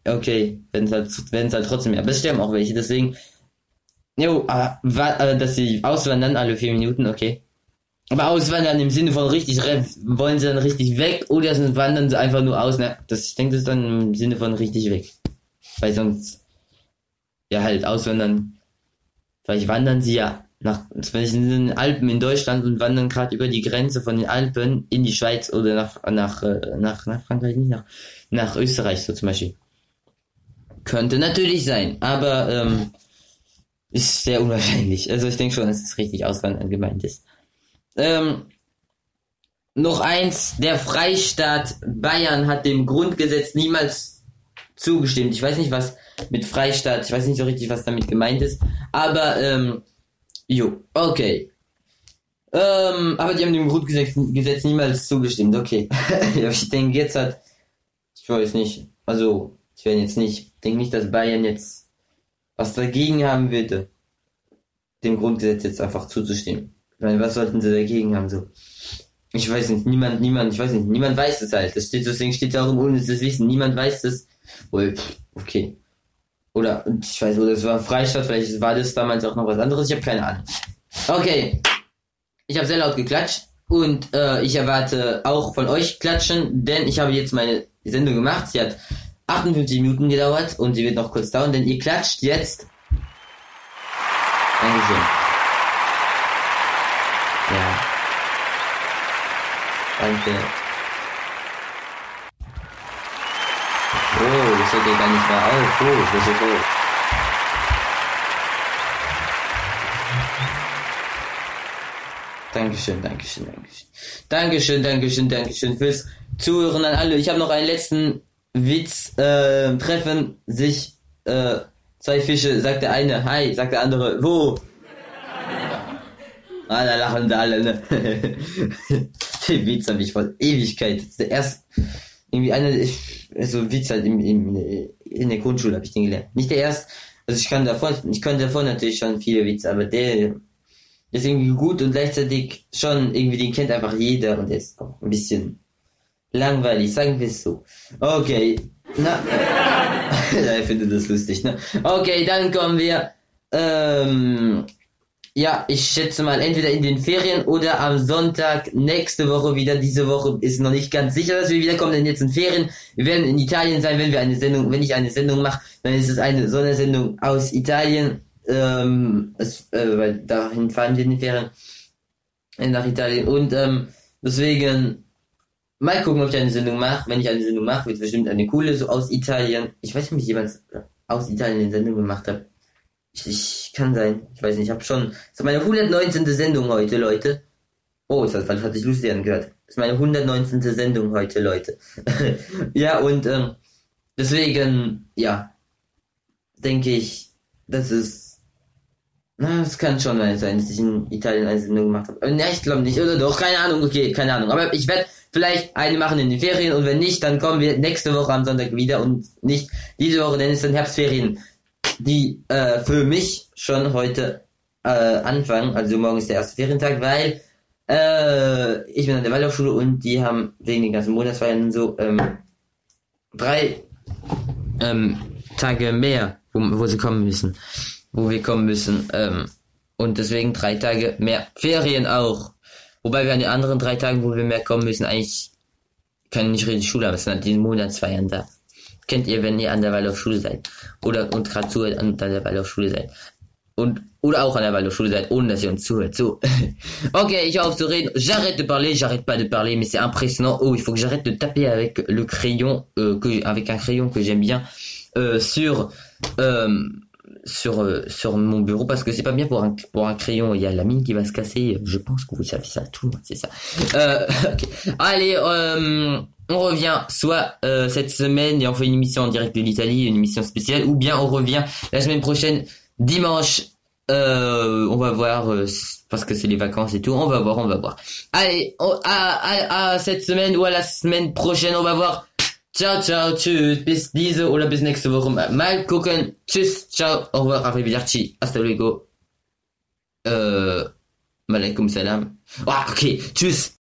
okay, wenn es halt, wenn es halt trotzdem, aber es sterben auch welche, deswegen, jo, ah, wa- äh, dass sie auswandern alle vier Minuten, okay. Aber auswandern im Sinne von richtig, wollen sie dann richtig weg oder sind- wandern sie einfach nur aus, ne? Das, ich denke, das ist dann im Sinne von richtig weg. Weil sonst, ja halt auswandern, vielleicht wandern sie ja nach, wenn sie in den Alpen in Deutschland und wandern gerade über die Grenze von den Alpen in die Schweiz oder nach, nach, äh, nach, nach Frankreich, nicht nach, nach Österreich so zum Beispiel. Könnte natürlich sein, aber ähm, ist sehr unwahrscheinlich. Also ich denke schon, dass es richtig auswandern gemeint ist. Ähm, noch eins, der Freistaat Bayern hat dem Grundgesetz niemals zugestimmt. Ich weiß nicht, was mit Freistaat, ich weiß nicht so richtig, was damit gemeint ist, aber ähm, jo, okay. Ähm, aber die haben dem Grundgesetz Gesetz niemals zugestimmt, okay. ich denke, jetzt hat, ich weiß nicht, also, ich werde jetzt nicht, ich denke nicht, dass Bayern jetzt was dagegen haben würde, dem Grundgesetz jetzt einfach zuzustimmen. Ich meine, was sollten sie dagegen haben, so? Ich weiß nicht, niemand, niemand, ich weiß nicht, niemand weiß es halt. Das steht, deswegen steht auch im unnützes Wissen. Niemand weiß das. Wohl, okay. Oder, ich weiß, oder es war Freistaat, vielleicht war das damals auch noch was anderes, ich habe keine Ahnung. Okay. Ich habe sehr laut geklatscht und äh, ich erwarte auch von euch klatschen, denn ich habe jetzt meine Sendung gemacht. Sie hat 58 Minuten gedauert und sie wird noch kurz dauern, denn ihr klatscht jetzt. Dankeschön. Ja. Danke. Oh, das hört ihr gar nicht mehr auf. Oh, das ist so. Dankeschön, Dankeschön, Dankeschön. Dankeschön, Dankeschön, Dankeschön fürs Zuhören an alle. Ich habe noch einen letzten Witz. Äh, treffen sich äh, zwei Fische, sagt der eine, hi, sagt der andere, wo? Ah, da lachen da alle, ne? Den Witz habe ich vor Ewigkeit. Der erste, irgendwie einer, so Witz halt im, im, in der Grundschule habe ich den gelernt. Nicht der erste, also ich kann davon, ich konnte davon natürlich schon viele Witze, aber der ist irgendwie gut und gleichzeitig schon irgendwie den kennt einfach jeder und der ist auch ein bisschen langweilig, sagen wir es so. Okay, na, ich finde das lustig, ne? Okay, dann kommen wir, ähm, ja, ich schätze mal entweder in den Ferien oder am Sonntag nächste Woche wieder. Diese Woche ist noch nicht ganz sicher, dass wir wiederkommen, denn jetzt sind Ferien. Wir werden in Italien sein, wenn wir eine Sendung, wenn ich eine Sendung mache, dann ist es eine Sondersendung aus Italien. Ähm, es, äh, weil dahin fahren wir in den Ferien äh, nach Italien und ähm, deswegen mal gucken, ob ich eine Sendung mache. Wenn ich eine Sendung mache, wird es bestimmt eine coole so aus Italien. Ich weiß nicht, ob ich jemals aus Italien eine Sendung gemacht habe. Ich, ich kann sein. Ich weiß nicht. Ich habe schon. Das ist meine 119. Sendung heute, Leute. Oh, das falsch, hat sich Lucian angehört. Das ist meine 119. Sendung heute, Leute. ja, und ähm, deswegen, ja, denke ich, das ist. Na, es kann schon sein, dass ich in Italien eine Sendung gemacht habe. Äh, Ne, ich glaube nicht. Oder doch, keine Ahnung, okay, keine Ahnung. Aber ich werde vielleicht eine machen in den Ferien und wenn nicht, dann kommen wir nächste Woche am Sonntag wieder und nicht diese Woche, denn es sind Herbstferien die äh, für mich schon heute äh, anfangen. Also morgen ist der erste Ferientag, weil äh, ich bin an der Waldorfschule und die haben wegen den ganzen Monatsferien und so ähm, drei ähm, Tage mehr, wo, wo sie kommen müssen, wo wir kommen müssen. Ähm, und deswegen drei Tage mehr Ferien auch. Wobei wir an den anderen drei Tagen, wo wir mehr kommen müssen, eigentlich kann nicht richtig Schule haben. Es sind halt diese Monatsfeiern da kennt ihr, wenn ihr an der Waldorfschule seid? Oder und gerade zuhört an der Waldorfschule seid. Und, oder auch an der Waldorfschule seid, ohne dass ihr uns zuhört. So. ok, ich auf zu reden. J'arrête de parler, j'arrête pas de parler, mais c'est impressionnant. Oh, il faut que j'arrête de taper avec le crayon, euh, que, avec un crayon que j'aime bien, euh, sur, euh, sur, euh, sur mon bureau, parce que c'est pas bien pour un, pour un crayon. Il y a la mine qui va se casser. Je pense que vous savez ça, tout le monde sait ça. Euh, ok. Allez, euh, on revient soit euh, cette semaine et on fait une émission en direct de l'Italie, une émission spéciale, ou bien on revient la semaine prochaine, dimanche. Euh, on va voir euh, parce que c'est les vacances et tout. On va voir, on va voir. Allez, à, à, à cette semaine ou à la semaine prochaine, on va voir. Ciao, ciao, tschüss, bis diese oder bis nächste Woche. Mal gucken. Tschüss, ciao, au revoir, arrivederci, hasta luego. Euh, malaikum salam. Ah, ok, tschüss.